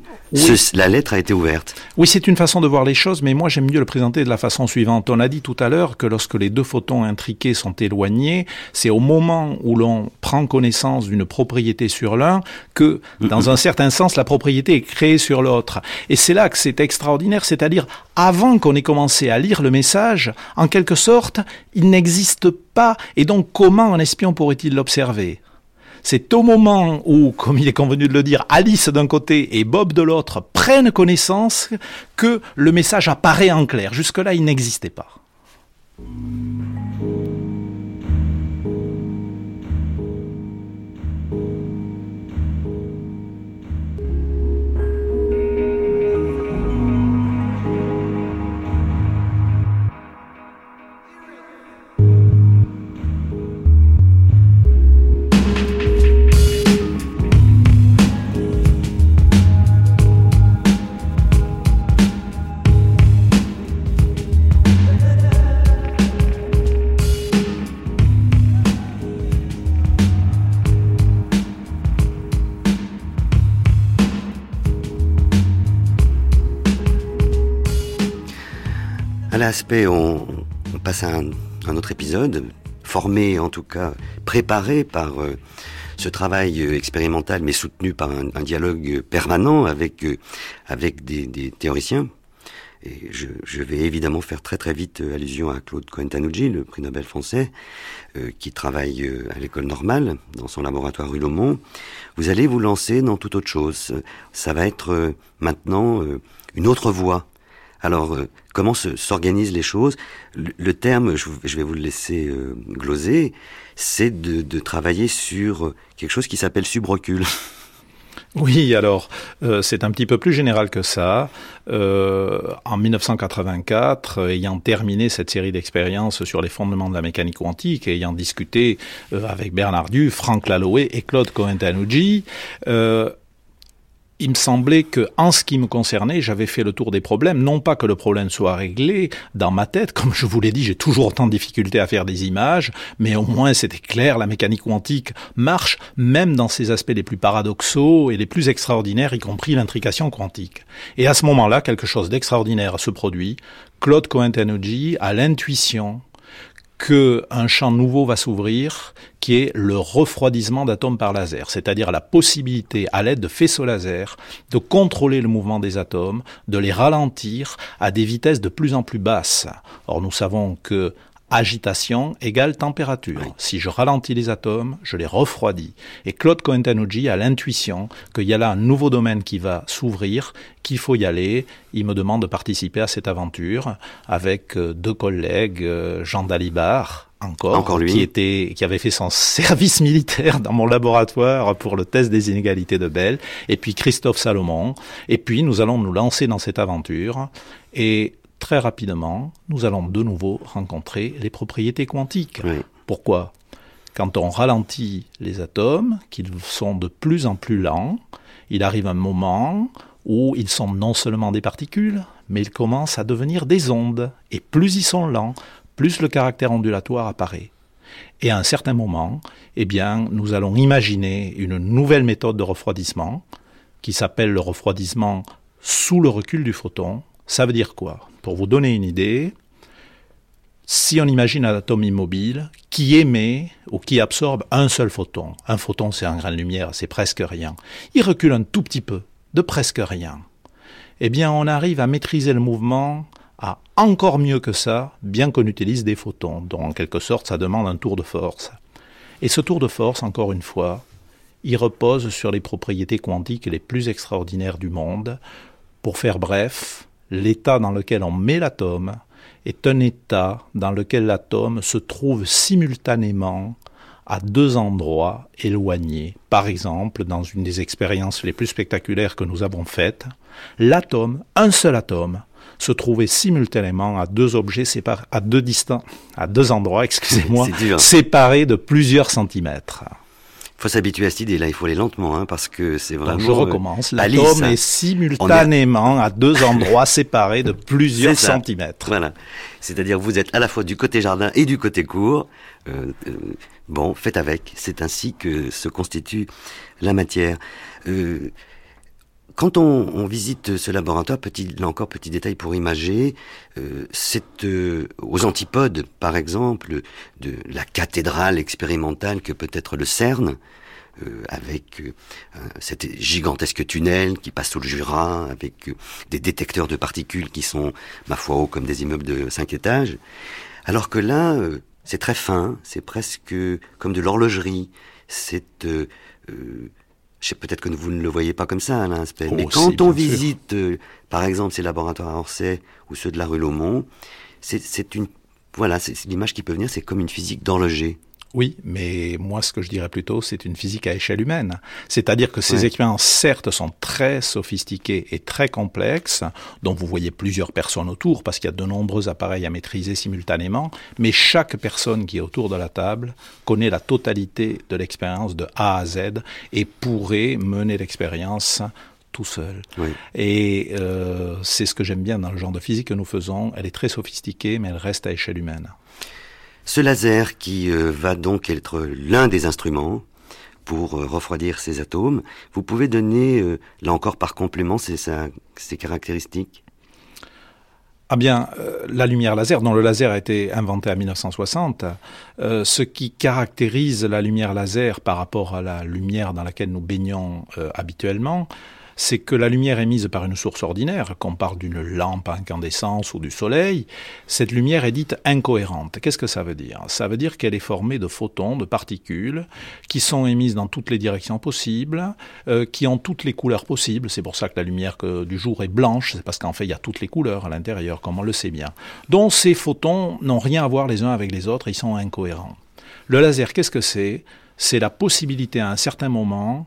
Speaker 3: La lettre a été ouverte.
Speaker 4: Oui, c'est une façon de voir les choses, mais moi j'aime mieux le présenter de la façon suivante. On a dit tout à l'heure que lorsque les deux photons intriqués sont éloignés, c'est au moment où l'on prend connaissance d'une propriété sur l'un que, dans un certain sens, la propriété est créée sur l'autre. Et c'est là que c'est extraordinaire, c'est-à-dire avant qu'on ait commencé à lire le message, en quelque sorte, il n'existe pas. Et donc comment un espion pourrait-il l'observer? C'est au moment où, comme il est convenu de le dire, Alice d'un côté et Bob de l'autre prennent connaissance que le message apparaît en clair. Jusque-là, il n'existait pas.
Speaker 3: On, passe à un, autre épisode, formé en tout cas, préparé par euh, ce travail euh, expérimental, mais soutenu par un, dialogue permanent avec euh, avec des, théoriciens. Et je, vais évidemment faire très très vite allusion à Claude Cohen-Tanouji, le prix Nobel français, qui travaille à l'école normale, dans son laboratoire rue Lomont. Vous allez vous lancer dans toute autre chose. Ça va être maintenant une autre voie alors, euh, comment s'organisent les choses? Le, terme, je, vais vous le laisser euh, gloser, c'est de, travailler sur euh, quelque chose qui s'appelle subrecul.
Speaker 4: Oui, alors c'est un petit peu plus général que ça. en 1984, ayant terminé cette série d'expériences sur les fondements de la mécanique quantique, ayant discuté avec Bernard Due, Franck Laloé et Claude Cohen-Tanouji, il me semblait que, en ce qui me concernait, j'avais fait le tour des problèmes. Non pas que le problème soit réglé dans ma tête, comme je vous l'ai dit, j'ai toujours autant de difficultés à faire des images, mais au moins c'était clair, la mécanique quantique marche même dans ses aspects les plus paradoxaux et les plus extraordinaires, y compris l'intrication quantique. Et à ce moment-là, quelque chose d'extraordinaire se produit. Claude Cohen-Tanouji a l'intuition qu'un champ nouveau va s'ouvrir, qui est le refroidissement d'atomes par laser, c'est-à-dire la possibilité, à l'aide de faisceaux laser, de contrôler le mouvement des atomes, de les ralentir à des vitesses de plus en plus basses. Or, nous savons que agitation égale température. Si je ralentis les atomes, je les refroidis. Et Claude Cohen-Tanucci a l'intuition qu'il y a là un nouveau domaine qui va s'ouvrir, qu'il faut y aller. Il me demande de participer à cette aventure avec euh, deux collègues, euh, Jean Dalibard, encore, qui était, qui avait fait son service militaire dans mon laboratoire pour le test des inégalités de Bell, et puis Christophe Salomon, et puis nous allons nous lancer dans cette aventure, et très rapidement, nous allons de nouveau rencontrer les propriétés quantiques. Pourquoi? Quand on ralentit les atomes, qu'ils sont de plus en plus lents, il arrive un moment où ils sont non seulement des particules, mais ils commencent à devenir des ondes. Et plus ils sont lents, plus le caractère ondulatoire apparaît. Et à un certain moment, eh bien, nous allons imaginer une nouvelle méthode de refroidissement qui s'appelle le refroidissement sous le recul du photon. Ça veut dire quoi? Pour vous donner une idée, si on imagine un atome immobile qui émet ou qui absorbe un seul photon, un photon c'est un grain de lumière, c'est presque rien, il recule un tout petit peu, de presque rien, eh bien on arrive à maîtriser le mouvement à encore mieux que ça, bien qu'on utilise des photons, donc en quelque sorte ça demande un tour de force. Et ce tour de force, encore une fois, il repose sur les propriétés quantiques les plus extraordinaires du monde. Pour faire bref, l'état dans lequel on met l'atome est un état dans lequel l'atome se trouve simultanément à deux endroits éloignés. Par exemple, dans une des expériences les plus spectaculaires que nous avons faites, l'atome, un seul atome, se trouvait simultanément à deux objets séparés, à deux distants, à deux endroits, excusez-moi, séparés de plusieurs centimètres
Speaker 3: faut s'habituer à cette idée. Là, il faut aller lentement, hein, parce que c'est vraiment.
Speaker 4: je recommence. Euh, L'atome est simultanément à deux endroits séparés de plusieurs centimètres.
Speaker 3: Voilà. C'est-à-dire, vous êtes à la fois du côté jardin et du côté court. Euh, euh, bon, faites avec. C'est ainsi que se constitue la matière. Euh, quand on, on, visite ce laboratoire, petit, là encore petit détail pour imager, euh, c'est euh, aux antipodes, par exemple, de la cathédrale expérimentale que peut être le CERN, euh, avec euh, cet gigantesque tunnel qui passe sous le Jura, avec des détecteurs de particules qui sont, ma foi, hauts comme des immeubles de cinq étages. Alors que là, c'est très fin, c'est presque comme de l'horlogerie, c'est je sais peut-être que vous ne le voyez pas comme ça, Alain Aspect, mais oh, quand on visite, euh, par exemple, ces laboratoires à Orsay ou ceux de la rue Laumont, c'est une, voilà, c'est l'image qui peut venir, c'est comme une physique d'horloger.
Speaker 4: Oui, mais moi ce que je dirais plutôt, c'est une physique à échelle humaine. C'est-à-dire que ces expériences, certes, sont très sophistiquées et très complexes, dont vous voyez plusieurs personnes autour, parce qu'il y a de nombreux appareils à maîtriser simultanément, mais chaque personne qui est autour de la table connaît la totalité de l'expérience de A à Z et pourrait mener l'expérience tout seul. Et euh, c'est ce que j'aime bien dans le genre de physique que nous faisons. Elle est très sophistiquée, mais elle reste à échelle humaine.
Speaker 3: Ce laser qui euh, va donc être l'un des instruments pour euh, refroidir ces atomes, vous pouvez donner, euh, là encore par complément, ces, caractéristiques?
Speaker 4: Ah bien, la lumière laser, dont le laser a été inventé en 1960, ce qui caractérise la lumière laser par rapport à la lumière dans laquelle nous baignons habituellement, c'est que la lumière émise par une source ordinaire, qu'on parle d'une lampe à incandescence ou du soleil, cette lumière est dite incohérente. Qu'est-ce que ça veut dire? Ça veut dire qu'elle est formée de photons, de particules, qui sont émises dans toutes les directions possibles, euh, qui ont toutes les couleurs possibles. C'est pour ça que la lumière du jour est blanche, c'est parce qu'en fait il y a toutes les couleurs à l'intérieur, comme on le sait bien. Donc ces photons n'ont rien à voir les uns avec les autres, ils sont incohérents. Le laser, qu'est-ce que c'est? C'est la possibilité à un certain moment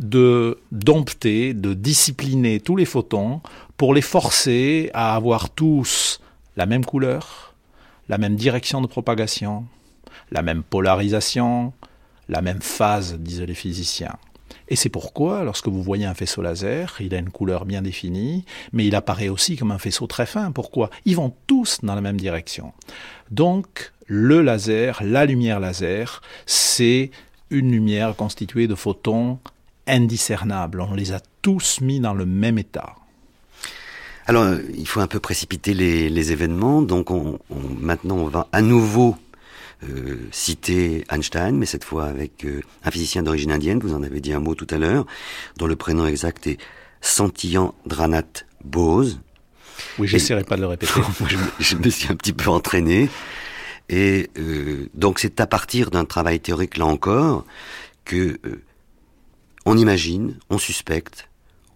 Speaker 4: de dompter, de discipliner tous les photons pour les forcer à avoir tous la même couleur, la même direction de propagation, la même polarisation, la même phase, disent les physiciens. Et c'est pourquoi, lorsque vous voyez un faisceau laser, il a une couleur bien définie, mais il apparaît aussi comme un faisceau très fin. Pourquoi? Ils vont tous dans la même direction. Donc, le laser, la lumière laser, c'est une lumière constituée de photons indiscernables. On les a tous mis dans le même état.
Speaker 3: Alors, il faut un peu précipiter les, événements. Donc, on, maintenant, on va à nouveau euh, citer Einstein, mais cette fois avec euh, un physicien d'origine indienne. Vous en avez dit un mot tout à l'heure, dont le prénom exact est Dranat Bose.
Speaker 4: Oui, j'essaierai pas de le répéter.
Speaker 3: je, me suis un petit peu entraîné. Et euh, donc c'est à partir d'un travail théorique là encore que on imagine, on suspecte,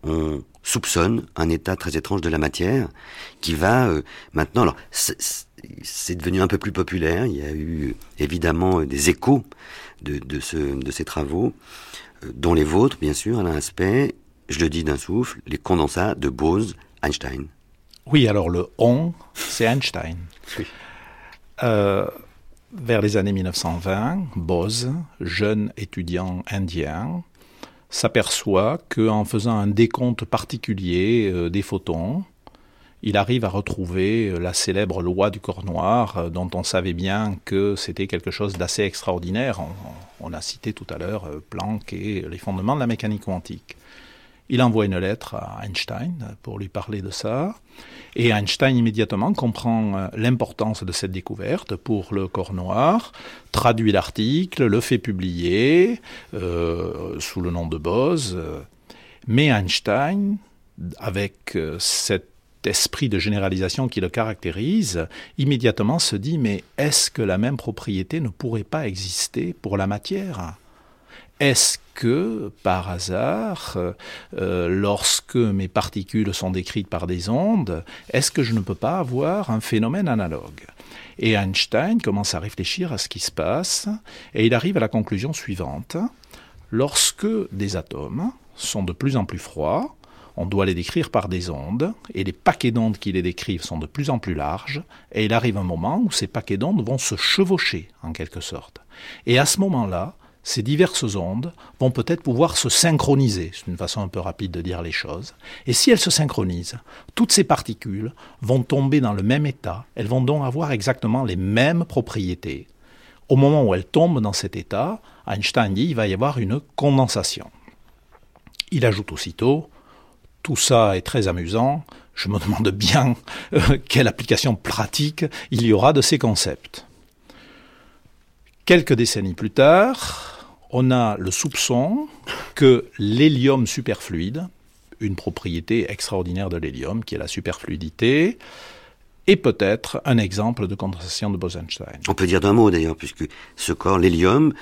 Speaker 3: on soupçonne un état très étrange de la matière qui va euh, maintenant. Alors c'est devenu un peu plus populaire. Il y a eu évidemment des échos de, de, ce, de ces travaux, dont les vôtres bien sûr, à Aspect. Je le dis d'un souffle, les condensats de Bose-Einstein.
Speaker 4: Oui, alors le on, c'est Einstein. Euh, vers les années 1920, Bose, jeune étudiant indien, s'aperçoit qu'en faisant un décompte particulier euh, des photons, il arrive à retrouver euh, la célèbre loi du corps noir, dont on savait bien que c'était quelque chose d'assez extraordinaire. On, a cité tout à l'heure Planck et les fondements de la mécanique quantique. Il envoie une lettre à Einstein pour lui parler de ça. Et Einstein immédiatement comprend euh, l'importance de cette découverte pour le corps noir, traduit l'article, le fait publier euh, sous le nom de Bose. Mais Einstein, avec euh, cet esprit de généralisation qui le caractérise, immédiatement se dit mais est-ce que la même propriété ne pourrait pas exister pour la matière? Est-ce que, par hasard, euh, lorsque mes particules sont décrites par des ondes, est-ce que je ne peux pas avoir un phénomène analogue? Et Einstein commence à réfléchir à ce qui se passe, et il arrive à la conclusion suivante. Lorsque des atomes sont de plus en plus froids, on doit les décrire par des ondes, et les paquets d'ondes qui les décrivent sont de plus en plus larges, et il arrive un moment où ces paquets d'ondes vont se chevaucher, en quelque sorte. Et à ce moment-là, ces diverses ondes vont peut-être pouvoir se synchroniser, c'est une façon un peu rapide de dire les choses, et si elles se synchronisent, toutes ces particules vont tomber dans le même état, elles vont donc avoir exactement les mêmes propriétés. Au moment où elles tombent dans cet état, Einstein dit qu'il va y avoir une condensation. Il ajoute aussitôt, tout ça est très amusant, je me demande bien euh, quelle application pratique il y aura de ces concepts. Quelques décennies plus tard, on a le soupçon que l'hélium superfluide, une propriété extraordinaire de l'hélium qui est la superfluidité, et peut-être un exemple de condensation de Bose-Einstein.
Speaker 3: On peut dire d'un mot d'ailleurs, puisque ce corps, l'hélium,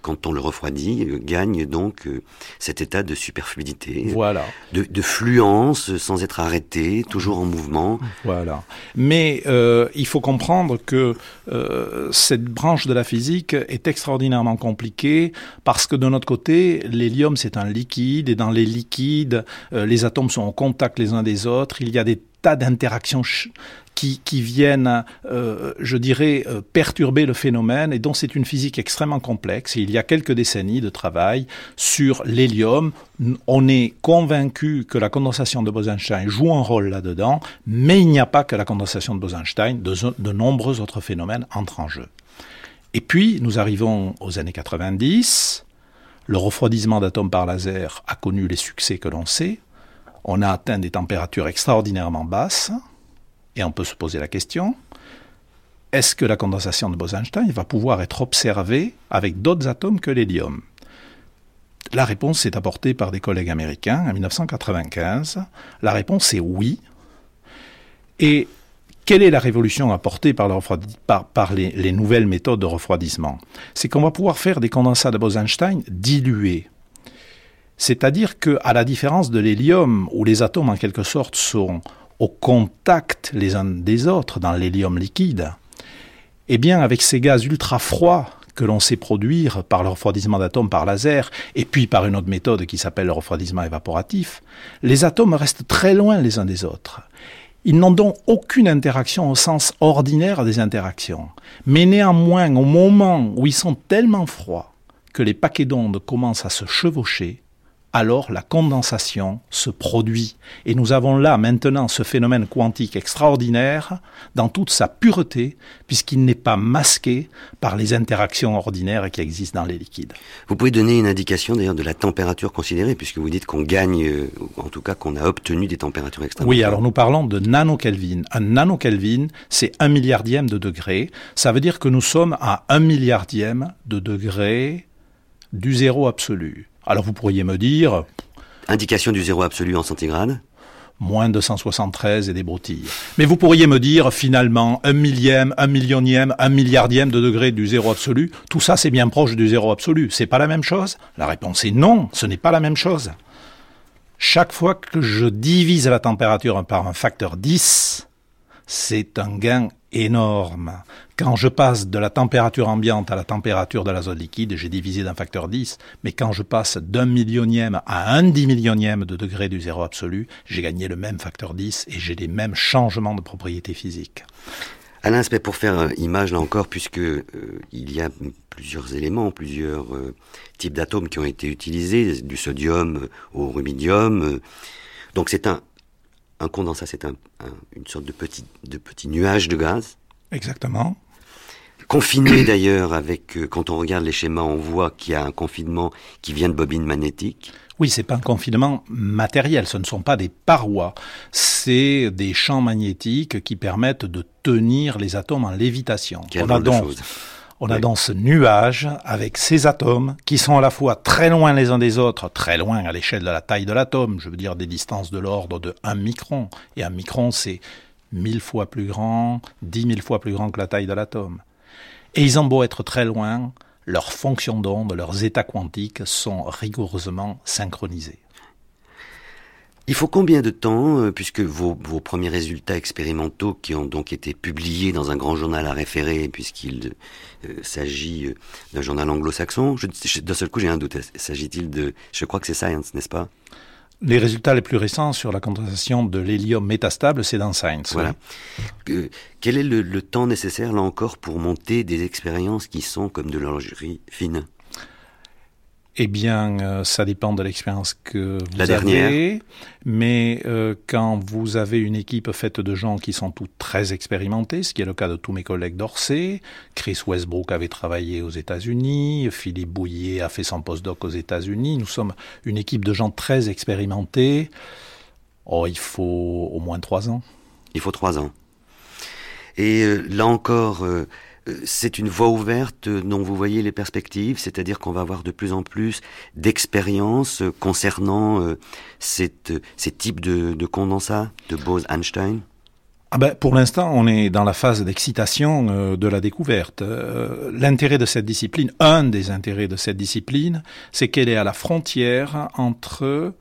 Speaker 3: quand on le refroidit, euh, gagne donc euh, cet état de superfluidité,
Speaker 4: voilà.
Speaker 3: de, fluence sans être arrêté, toujours en mouvement.
Speaker 4: Voilà. Mais euh, il faut comprendre que cette branche de la physique est extraordinairement compliquée parce que de notre côté, l'hélium c'est un liquide et dans les liquides, les atomes sont en contact les uns des autres. Il y a des tas d'interactions qui, viennent, euh, je dirais, euh, perturber le phénomène et dont c'est une physique extrêmement complexe. il y a quelques décennies de travail sur l'hélium. On est convaincu que la condensation de Bose-Einstein joue un rôle là-dedans, mais il n'y a pas que la condensation de Bose-Einstein, de, de nombreux autres phénomènes entrent en jeu. Et puis, nous arrivons aux années 90. Le refroidissement d'atomes par laser a connu les succès que l'on sait. On a atteint des températures extraordinairement basses. Et on peut se poser la question, est-ce que la condensation de Bose-Einstein va pouvoir être observée avec d'autres atomes que l'hélium? La réponse est apportée par des collègues américains en 1995. La réponse est oui. Et quelle est la révolution apportée par, les, nouvelles méthodes de refroidissement? C'est qu'on va pouvoir faire des condensats de Bose-Einstein dilués. C'est-à-dire qu'à la différence de l'hélium, où les atomes en quelque sorte sont au contact les uns des autres dans l'hélium liquide, eh bien avec ces gaz ultra froids que l'on sait produire par le refroidissement d'atomes par laser, et puis par une autre méthode qui s'appelle le refroidissement évaporatif, les atomes restent très loin les uns des autres. Ils n'ont donc aucune interaction au sens ordinaire des interactions. Mais néanmoins, au moment où ils sont tellement froids que les paquets d'ondes commencent à se chevaucher, alors la condensation se produit. Et nous avons là maintenant ce phénomène quantique extraordinaire dans toute sa pureté, puisqu'il n'est pas masqué par les interactions ordinaires qui existent dans les liquides.
Speaker 3: Vous pouvez donner une indication d'ailleurs de la température considérée, puisque vous dites qu'on gagne, euh, en tout cas qu'on a obtenu des températures extrêmement
Speaker 4: Oui, alors nous parlons de nanokelvin. Un nanokelvin, c'est un milliardième de degré. Ça veut dire que nous sommes à un milliardième de degré du zéro absolu. Alors vous pourriez me dire...
Speaker 3: Indication du zéro absolu en centigrade
Speaker 4: moins 273 et des broutilles. Mais vous pourriez me dire finalement un millième, un millionième, un milliardième de degré du zéro absolu, tout ça c'est bien proche du zéro absolu. C'est pas la même chose? La réponse est non, ce n'est pas la même chose. Chaque fois que je divise la température par un facteur 10, c'est un gain énorme. Quand je passe de la température ambiante à la température de l'azote liquide, j'ai divisé d'un facteur 10, mais quand je passe d'un millionième à un dix millionième de degré du zéro absolu, j'ai gagné le même facteur 10 et j'ai les mêmes changements de propriétés physiques.
Speaker 3: Alain Spey, pour faire euh, image là encore, puisque euh, il y a plusieurs éléments, plusieurs euh, types d'atomes qui ont été utilisés, du sodium au rubidium. donc c'est un, un condensat, c'est un, une sorte de petit, de petit nuage de gaz.
Speaker 4: Exactement.
Speaker 3: Confiné d'ailleurs avec, euh, quand on regarde les schémas, on voit qu'il y a un confinement qui vient de bobines magnétiques.
Speaker 4: Oui, c'est pas un confinement matériel, ce ne sont pas des parois, c'est des champs magnétiques qui permettent de tenir les atomes en lévitation.
Speaker 3: Quelle on a donc,
Speaker 4: on a dans ce nuage avec ces atomes qui sont à la fois très loin les uns des autres, très loin à l'échelle de la taille de l'atome, je veux dire des distances de l'ordre de 1 micron. Et un micron, c'est mille fois plus grand, dix mille fois plus grand que la taille de l'atome. Et ils ont beau être très loin, leurs fonctions d'onde, leurs états quantiques sont rigoureusement synchronisés.
Speaker 3: Il faut combien de temps, euh, puisque vos, vos, premiers résultats expérimentaux qui ont donc été publiés dans un grand journal à référer, puisqu'il euh, s'agit euh, d'un journal anglo-saxon, d'un seul coup j'ai un doute, s'agit-il de, je crois que c'est Science, n'est-ce pas?
Speaker 4: Les résultats les plus récents sur la condensation de l'hélium métastable, c'est dans Science.
Speaker 3: Voilà. quel est le, le, temps nécessaire, là encore, pour monter des expériences qui sont comme de l'horlogerie fine?
Speaker 4: Eh bien, euh, ça dépend de l'expérience que vous
Speaker 3: La
Speaker 4: avez. Mais euh, quand vous avez une équipe faite de gens qui sont tous très expérimentés, ce qui est le cas de tous mes collègues d'Orsay, Chris Westbrook avait travaillé aux États-Unis, Philippe Bouillet a fait son postdoc aux États-Unis. Nous sommes une équipe de gens très expérimentés. Oh, il faut au moins trois ans.
Speaker 3: Il faut trois ans. Et euh, là encore. Euh, c'est une voie ouverte dont vous voyez les perspectives, c'est-à-dire qu'on va avoir de plus en plus d'expériences concernant euh, cette, ces types de, de condensats de Bose-Einstein?
Speaker 4: Ah ben, pour l'instant, on est dans la phase d'excitation euh, de la découverte. L'intérêt de cette discipline, un des intérêts de cette discipline, c'est qu'elle est à la frontière entre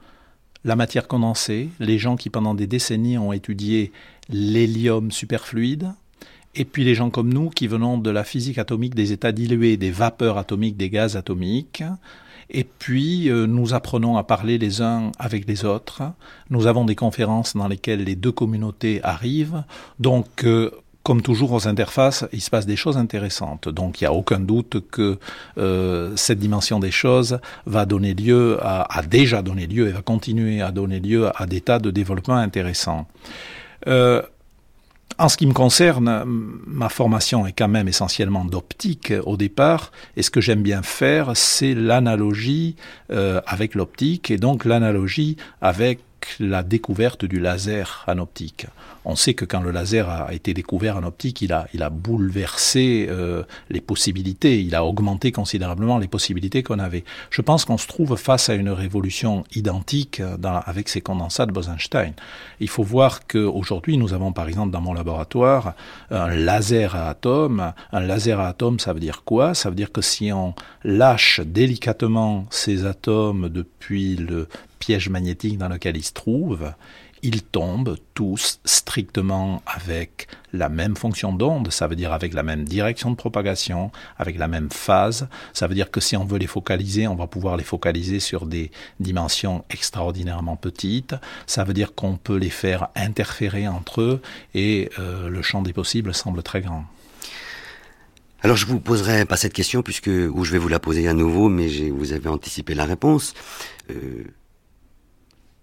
Speaker 4: la matière condensée, les gens qui pendant des décennies ont étudié l'hélium superfluide, et puis les gens comme nous qui venons de la physique atomique des états dilués, des vapeurs atomiques, des gaz atomiques, et puis euh, nous apprenons à parler les uns avec les autres. Nous avons des conférences dans lesquelles les deux communautés arrivent. Donc euh, comme toujours aux interfaces, il se passe des choses intéressantes. Donc il n'y a aucun doute que euh, cette dimension des choses va donner lieu à, a déjà donné lieu et va continuer à donner lieu à des tas de développements intéressants. Euh, en ce qui me concerne, ma formation est quand même essentiellement d'optique au départ, et ce que j'aime bien faire, c'est l'analogie euh, avec l'optique, et donc l'analogie avec la découverte du laser en optique. On sait que quand le laser a été découvert en optique, il a, bouleversé euh, les possibilités, il a augmenté considérablement les possibilités qu'on avait. Je pense qu'on se trouve face à une révolution identique avec ces condensats de Bose-Einstein. Il faut voir qu'aujourd'hui, nous avons par exemple dans mon laboratoire un laser à atomes. Un laser à atomes, ça veut dire quoi? Ça veut dire que si on lâche délicatement ces atomes depuis le piège magnétique dans lequel ils se trouvent, ils tombent tous strictement avec la même fonction d'onde, ça veut dire avec la même direction de propagation, avec la même phase. Ça veut dire que si on veut les focaliser, on va pouvoir les focaliser sur des dimensions extraordinairement petites. Ça veut dire qu'on peut les faire interférer entre eux et euh, le champ des possibles semble très grand.
Speaker 3: Alors je vous poserai pas cette question puisque ou je vais vous la poser à nouveau, mais vous avez anticipé la réponse. Euh,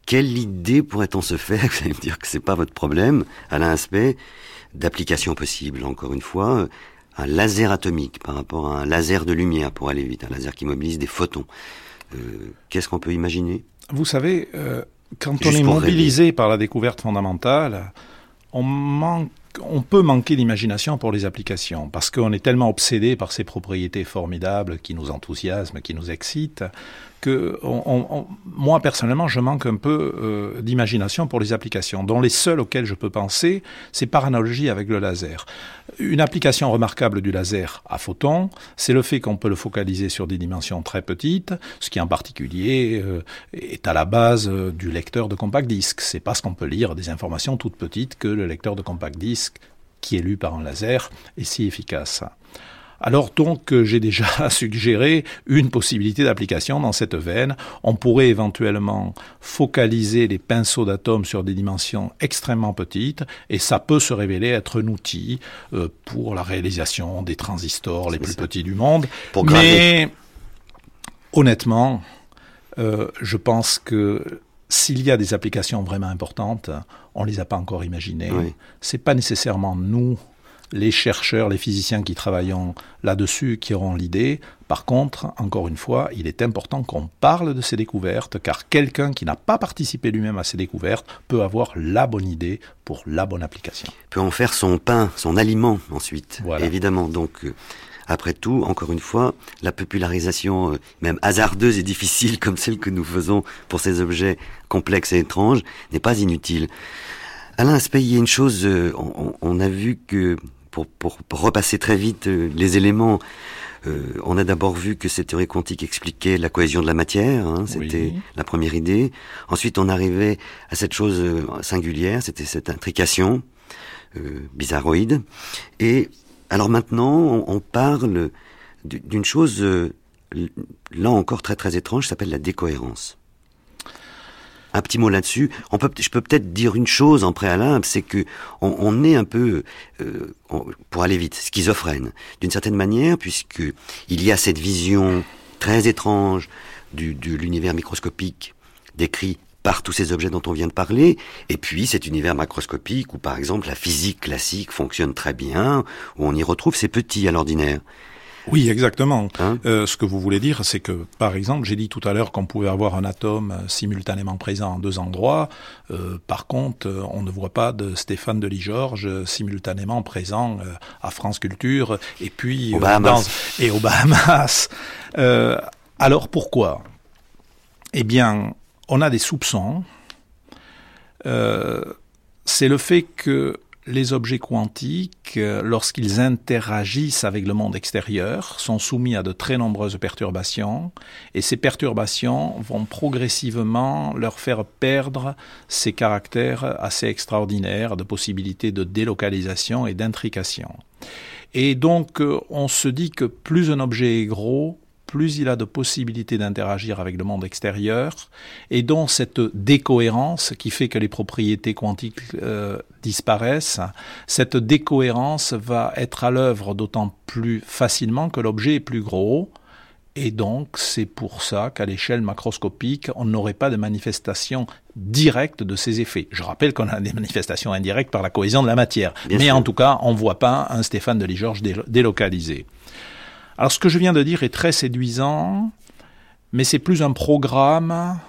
Speaker 3: quelle idée pourrait-on se faire, vous allez me dire que c'est pas votre problème, à l'aspect d'application possible, encore une fois, un laser atomique par rapport à un laser de lumière pour aller vite, un laser qui mobilise des photons. Euh, Qu'est-ce qu'on peut imaginer?
Speaker 4: Vous savez, euh, quand on est mobilisé par la découverte fondamentale, on manque on peut manquer d'imagination pour les applications, parce qu'on est tellement obsédé par ces propriétés formidables qui nous enthousiasment, qui nous excitent, que moi personnellement, je manque un peu euh, d'imagination pour les applications, dont les seules auxquelles je peux penser, c'est par analogie avec le laser. Une application remarquable du laser à photons, c'est le fait qu'on peut le focaliser sur des dimensions très petites, ce qui en particulier euh, est à la base euh, du lecteur de compact disque. C'est parce qu'on peut lire des informations toutes petites que le lecteur de compact disque qui est lu par un laser est si efficace. Alors donc j'ai déjà suggéré une possibilité d'application dans cette veine. On pourrait éventuellement focaliser les pinceaux d'atomes sur des dimensions extrêmement petites et ça peut se révéler être un outil euh, pour la réalisation des transistors les plus petits du monde. Mais honnêtement, euh, je pense que s'il y a des applications vraiment importantes, on les a pas encore imaginées. C'est pas nécessairement nous les chercheurs, les physiciens qui travaillent là-dessus qui auront l'idée. Par contre, encore une fois, il est important qu'on parle de ces découvertes, car quelqu'un qui n'a pas participé lui-même à ces découvertes peut avoir la bonne idée pour la bonne application.
Speaker 3: Peut en faire son pain, son aliment ensuite. Évidemment, donc. Euh, après tout, encore une fois, la popularisation, euh, même hasardeuse et difficile comme celle que nous faisons pour ces objets complexes et étranges, n'est pas inutile. Alain Aspect, il y a une chose, euh, on, a vu que pour, repasser très vite euh, les éléments, euh, on a d'abord vu que cette théorie quantique expliquait la cohésion de la matière, hein, c'était la première idée. Ensuite, on arrivait à cette chose euh, singulière, c'était cette intrication bizarroïde. Et alors maintenant, on, parle d'une chose, là encore très très étrange, s'appelle la décohérence un petit mot là-dessus. On peut, je peux peut-être dire une chose en préalable, c'est que on, est un peu, euh, pour aller vite, schizophrène, d'une certaine manière, puisque il y a cette vision très étrange du, de l'univers microscopique décrit par tous ces objets dont on vient de parler, et puis cet univers macroscopique où par exemple la physique classique fonctionne très bien, où on y retrouve ces petits à l'ordinaire.
Speaker 4: Oui, exactement. Hein euh, ce que vous voulez dire, c'est que, par exemple, j'ai dit tout à l'heure qu'on pouvait avoir un atome euh, simultanément présent en deux endroits. Euh, par contre, on ne voit pas de Stéphane Delis-Georges simultanément présent à France Culture et puis
Speaker 3: Dans,
Speaker 4: et aux Bahamas. alors pourquoi? Eh bien, on a des soupçons. c'est le fait que les objets quantiques, euh, lorsqu'ils interagissent avec le monde extérieur, sont soumis à de très nombreuses perturbations, et ces perturbations vont progressivement leur faire perdre ces caractères assez extraordinaires de possibilités de délocalisation et d'intrication. Et donc, euh, on se dit que plus un objet est gros, plus il a de possibilités d'interagir avec le monde extérieur, et dont cette décohérence qui fait que les propriétés quantiques euh, disparaissent, cette décohérence va être à l'œuvre d'autant plus facilement que l'objet est plus gros, et donc c'est pour ça qu'à l'échelle macroscopique, on n'aurait pas de manifestation directe de ces effets. Je rappelle qu'on a des manifestations indirectes par la cohésion de la matière, mais en tout cas, on ne voit pas un Stéphane de Ligorge délocalisé. Alors ce que je viens de dire est très séduisant, mais c'est plus un programme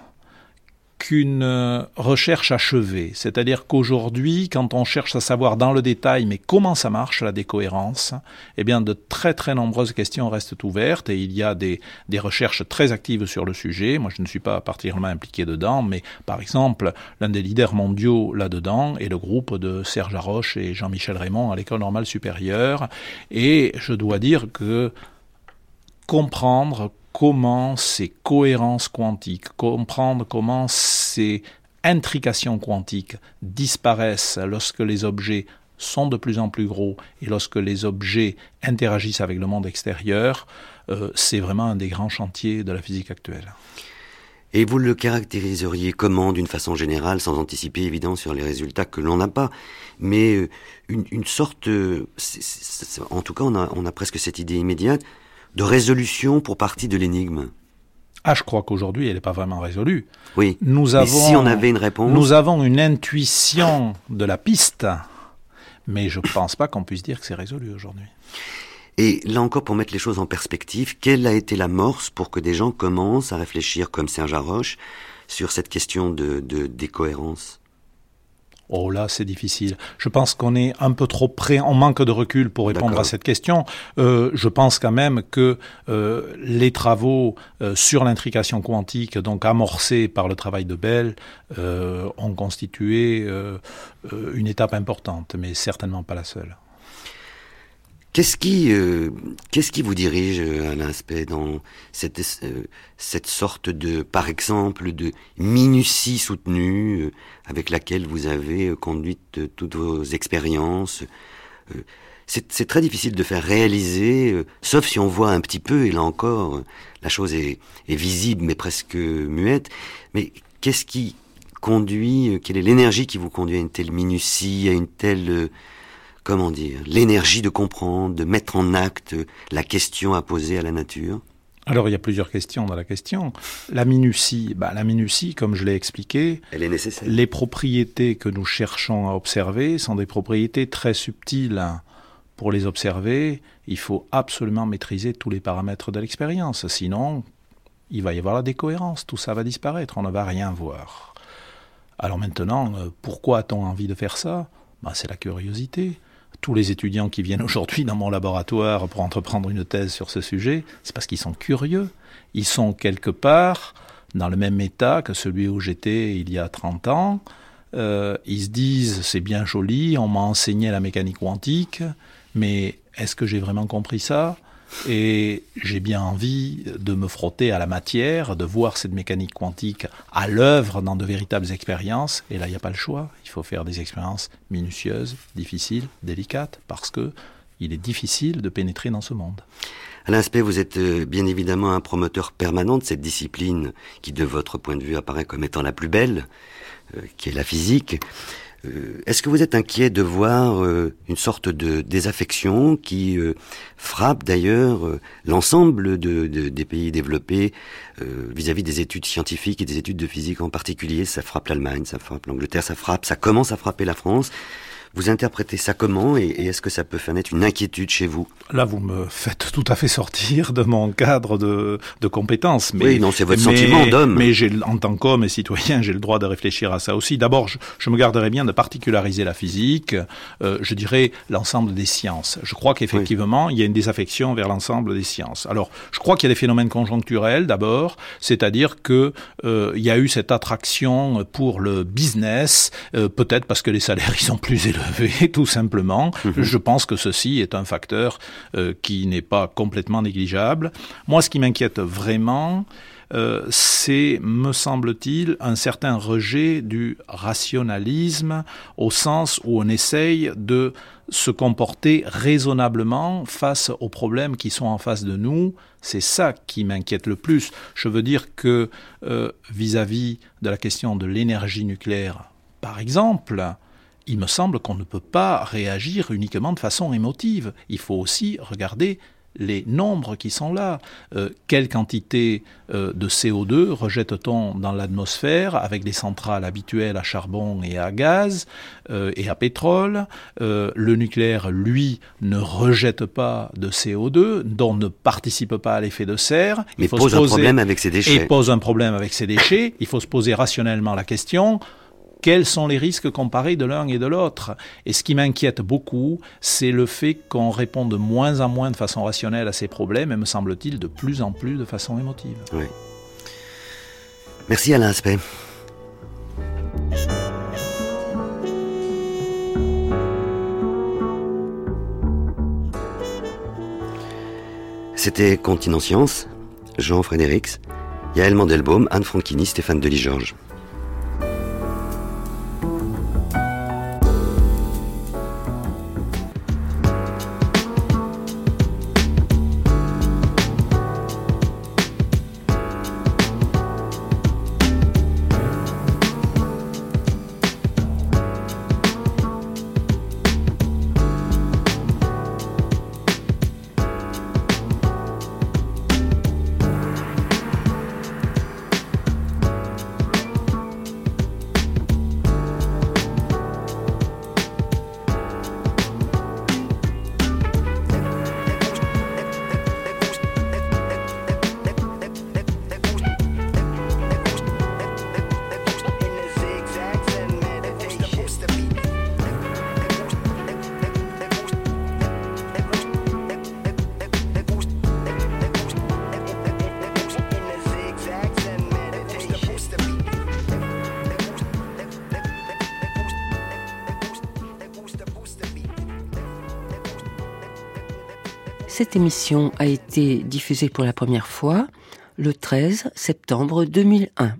Speaker 4: qu'une euh, recherche achevée. C'est-à-dire qu'aujourd'hui, quand on cherche à savoir dans le détail, mais comment ça marche la décohérence, eh bien, de très très nombreuses questions restent ouvertes et il y a des, des recherches très actives sur le sujet. Moi, je ne suis pas particulièrement impliqué dedans, mais par exemple, l'un des leaders mondiaux là-dedans est le groupe de Serge Haroche et Jean-Michel Raymond à l'École normale supérieure. Et je dois dire que comprendre comment ces cohérences quantiques, comprendre comment ces intrications quantiques disparaissent lorsque les objets sont de plus en plus gros et lorsque les objets interagissent avec le monde extérieur, euh, c'est vraiment un des grands chantiers de la physique actuelle.
Speaker 3: Et vous le caractériseriez comment, d'une façon générale, sans anticiper évidemment sur les résultats que l'on n'a pas, mais euh, une, sorte, euh, en tout cas on a, on a presque cette idée immédiate, de résolution pour partie de l'énigme
Speaker 4: ah, je crois qu'aujourd'hui, elle n'est pas vraiment résolue.
Speaker 3: Oui.
Speaker 4: Nous avons,
Speaker 3: si on avait une réponse.
Speaker 4: Nous avons une intuition de la piste, mais je ne pense pas qu'on puisse dire que c'est résolu aujourd'hui.
Speaker 3: Et là encore, pour mettre les choses en perspective, quelle a été l'amorce pour que des gens commencent à réfléchir, comme Serge Haroche, sur cette question de, de décohérence
Speaker 4: Oh là, c'est difficile. Je pense qu'on est un peu trop près, on manque de recul pour répondre à cette question. Euh, je pense quand même que euh, les travaux euh, sur l'intrication quantique, donc amorcés par le travail de Bell, euh, ont constitué une étape importante, mais certainement pas la seule.
Speaker 3: Qu'est-ce qui, euh, qu'est-ce qui vous dirige, à l'aspect dans cette, euh, cette sorte de, par exemple, de minutie soutenue euh, avec laquelle vous avez conduit toutes vos expériences c'est, très difficile de faire réaliser, sauf si on voit un petit peu, et là encore, la chose est, est visible mais presque muette. Mais qu'est-ce qui conduit, quelle est l'énergie qui vous conduit à une telle minutie, à une telle comment dire, l'énergie de comprendre, de mettre en acte la question à poser à la nature
Speaker 4: alors il y a plusieurs questions dans la question. La minutie, bah, la minutie, comme je l'ai expliqué,
Speaker 3: elle est nécessaire.
Speaker 4: Les propriétés que nous cherchons à observer sont des propriétés très subtiles. Pour les observer, il faut absolument maîtriser tous les paramètres de l'expérience. Sinon, il va y avoir la décohérence. Tout ça va disparaître. On ne va rien voir. Alors maintenant, euh, pourquoi a-t-on envie de faire ça? Bah, C'est la curiosité tous les étudiants qui viennent aujourd'hui dans mon laboratoire pour entreprendre une thèse sur ce sujet, c'est parce qu'ils sont curieux. Ils sont quelque part dans le même état que celui où j'étais il y a 30 ans. Euh, ils se disent c'est bien joli, on m'a enseigné la mécanique quantique, mais est-ce que j'ai vraiment compris ça? Et j'ai bien envie de me frotter à la matière, de voir cette mécanique quantique à l'œuvre dans de véritables expériences. Et là, il n'y a pas le choix. Il faut faire des expériences minutieuses, difficiles, délicates, parce que il est difficile de pénétrer dans ce monde.
Speaker 3: Alain Spey, vous êtes euh, bien évidemment un promoteur permanent de cette discipline qui, de votre point de vue, apparaît comme étant la plus belle, euh, qui est la physique. Euh, est-ce que vous êtes inquiet de voir euh, une sorte de désaffection qui euh, frappe d'ailleurs l'ensemble de, des pays développés vis-à-vis des études scientifiques et des études de physique en particulier? Ça frappe l'Allemagne, ça frappe l'Angleterre, ça frappe, ça commence à frapper la France. Vous interprétez ça comment et, est-ce que ça peut faire naître une inquiétude chez vous?
Speaker 4: Là, vous me faites tout à fait sortir de mon cadre de, de compétences.
Speaker 3: Mais, oui, non, c'est votre sentiment d'homme.
Speaker 4: Mais en tant qu'homme et citoyen, j'ai le droit de réfléchir à ça aussi. D'abord, je, je me garderais bien de particulariser la physique. Euh, je dirais l'ensemble des sciences. Je crois qu'effectivement, oui. il y a une désaffection vers l'ensemble des sciences. Alors, je crois qu'il y a des phénomènes conjoncturels d'abord, c'est-à-dire que euh, il y a eu cette attraction pour le business, euh, peut-être parce que les salaires ils sont plus élevés tout simplement. Mmh. Je pense que ceci est un facteur euh, qui n'est pas complètement négligeable. Moi, ce qui m'inquiète vraiment, euh, c'est, me semble-t-il, un certain rejet du rationalisme au sens où on essaye de se comporter raisonnablement face aux problèmes qui sont en face de nous. C'est ça qui m'inquiète le plus. Je veux dire que euh, vis-à-vis -vis de la question de l'énergie nucléaire, par exemple, il me semble qu'on ne peut pas réagir uniquement de façon émotive. Il faut aussi regarder les nombres qui sont là. Euh, quelle quantité euh, de CO2 rejette-t-on dans l'atmosphère avec des centrales habituelles à charbon et à gaz euh, et à pétrole? Le nucléaire, lui, ne rejette pas de CO2, dont ne participe pas à l'effet de serre.
Speaker 3: Mais Il faut pose se poser, un problème avec ses déchets.
Speaker 4: Et pose un problème avec ses déchets. Il faut se poser rationnellement la question quels sont les risques comparés de l'un et de l'autre. Et ce qui m'inquiète beaucoup, c'est le fait qu'on répond de moins en moins de façon rationnelle à ces problèmes, et me semble-t-il de plus en plus de façon émotive.
Speaker 3: Oui. Merci Alain Aspect. C'était Continent Science, Jean Frédérix, Yael Mandelbaum, Anne Franchini, Stéphane Delis-Georges.
Speaker 2: Émission a été diffusée pour la première fois le 13 septembre 2001.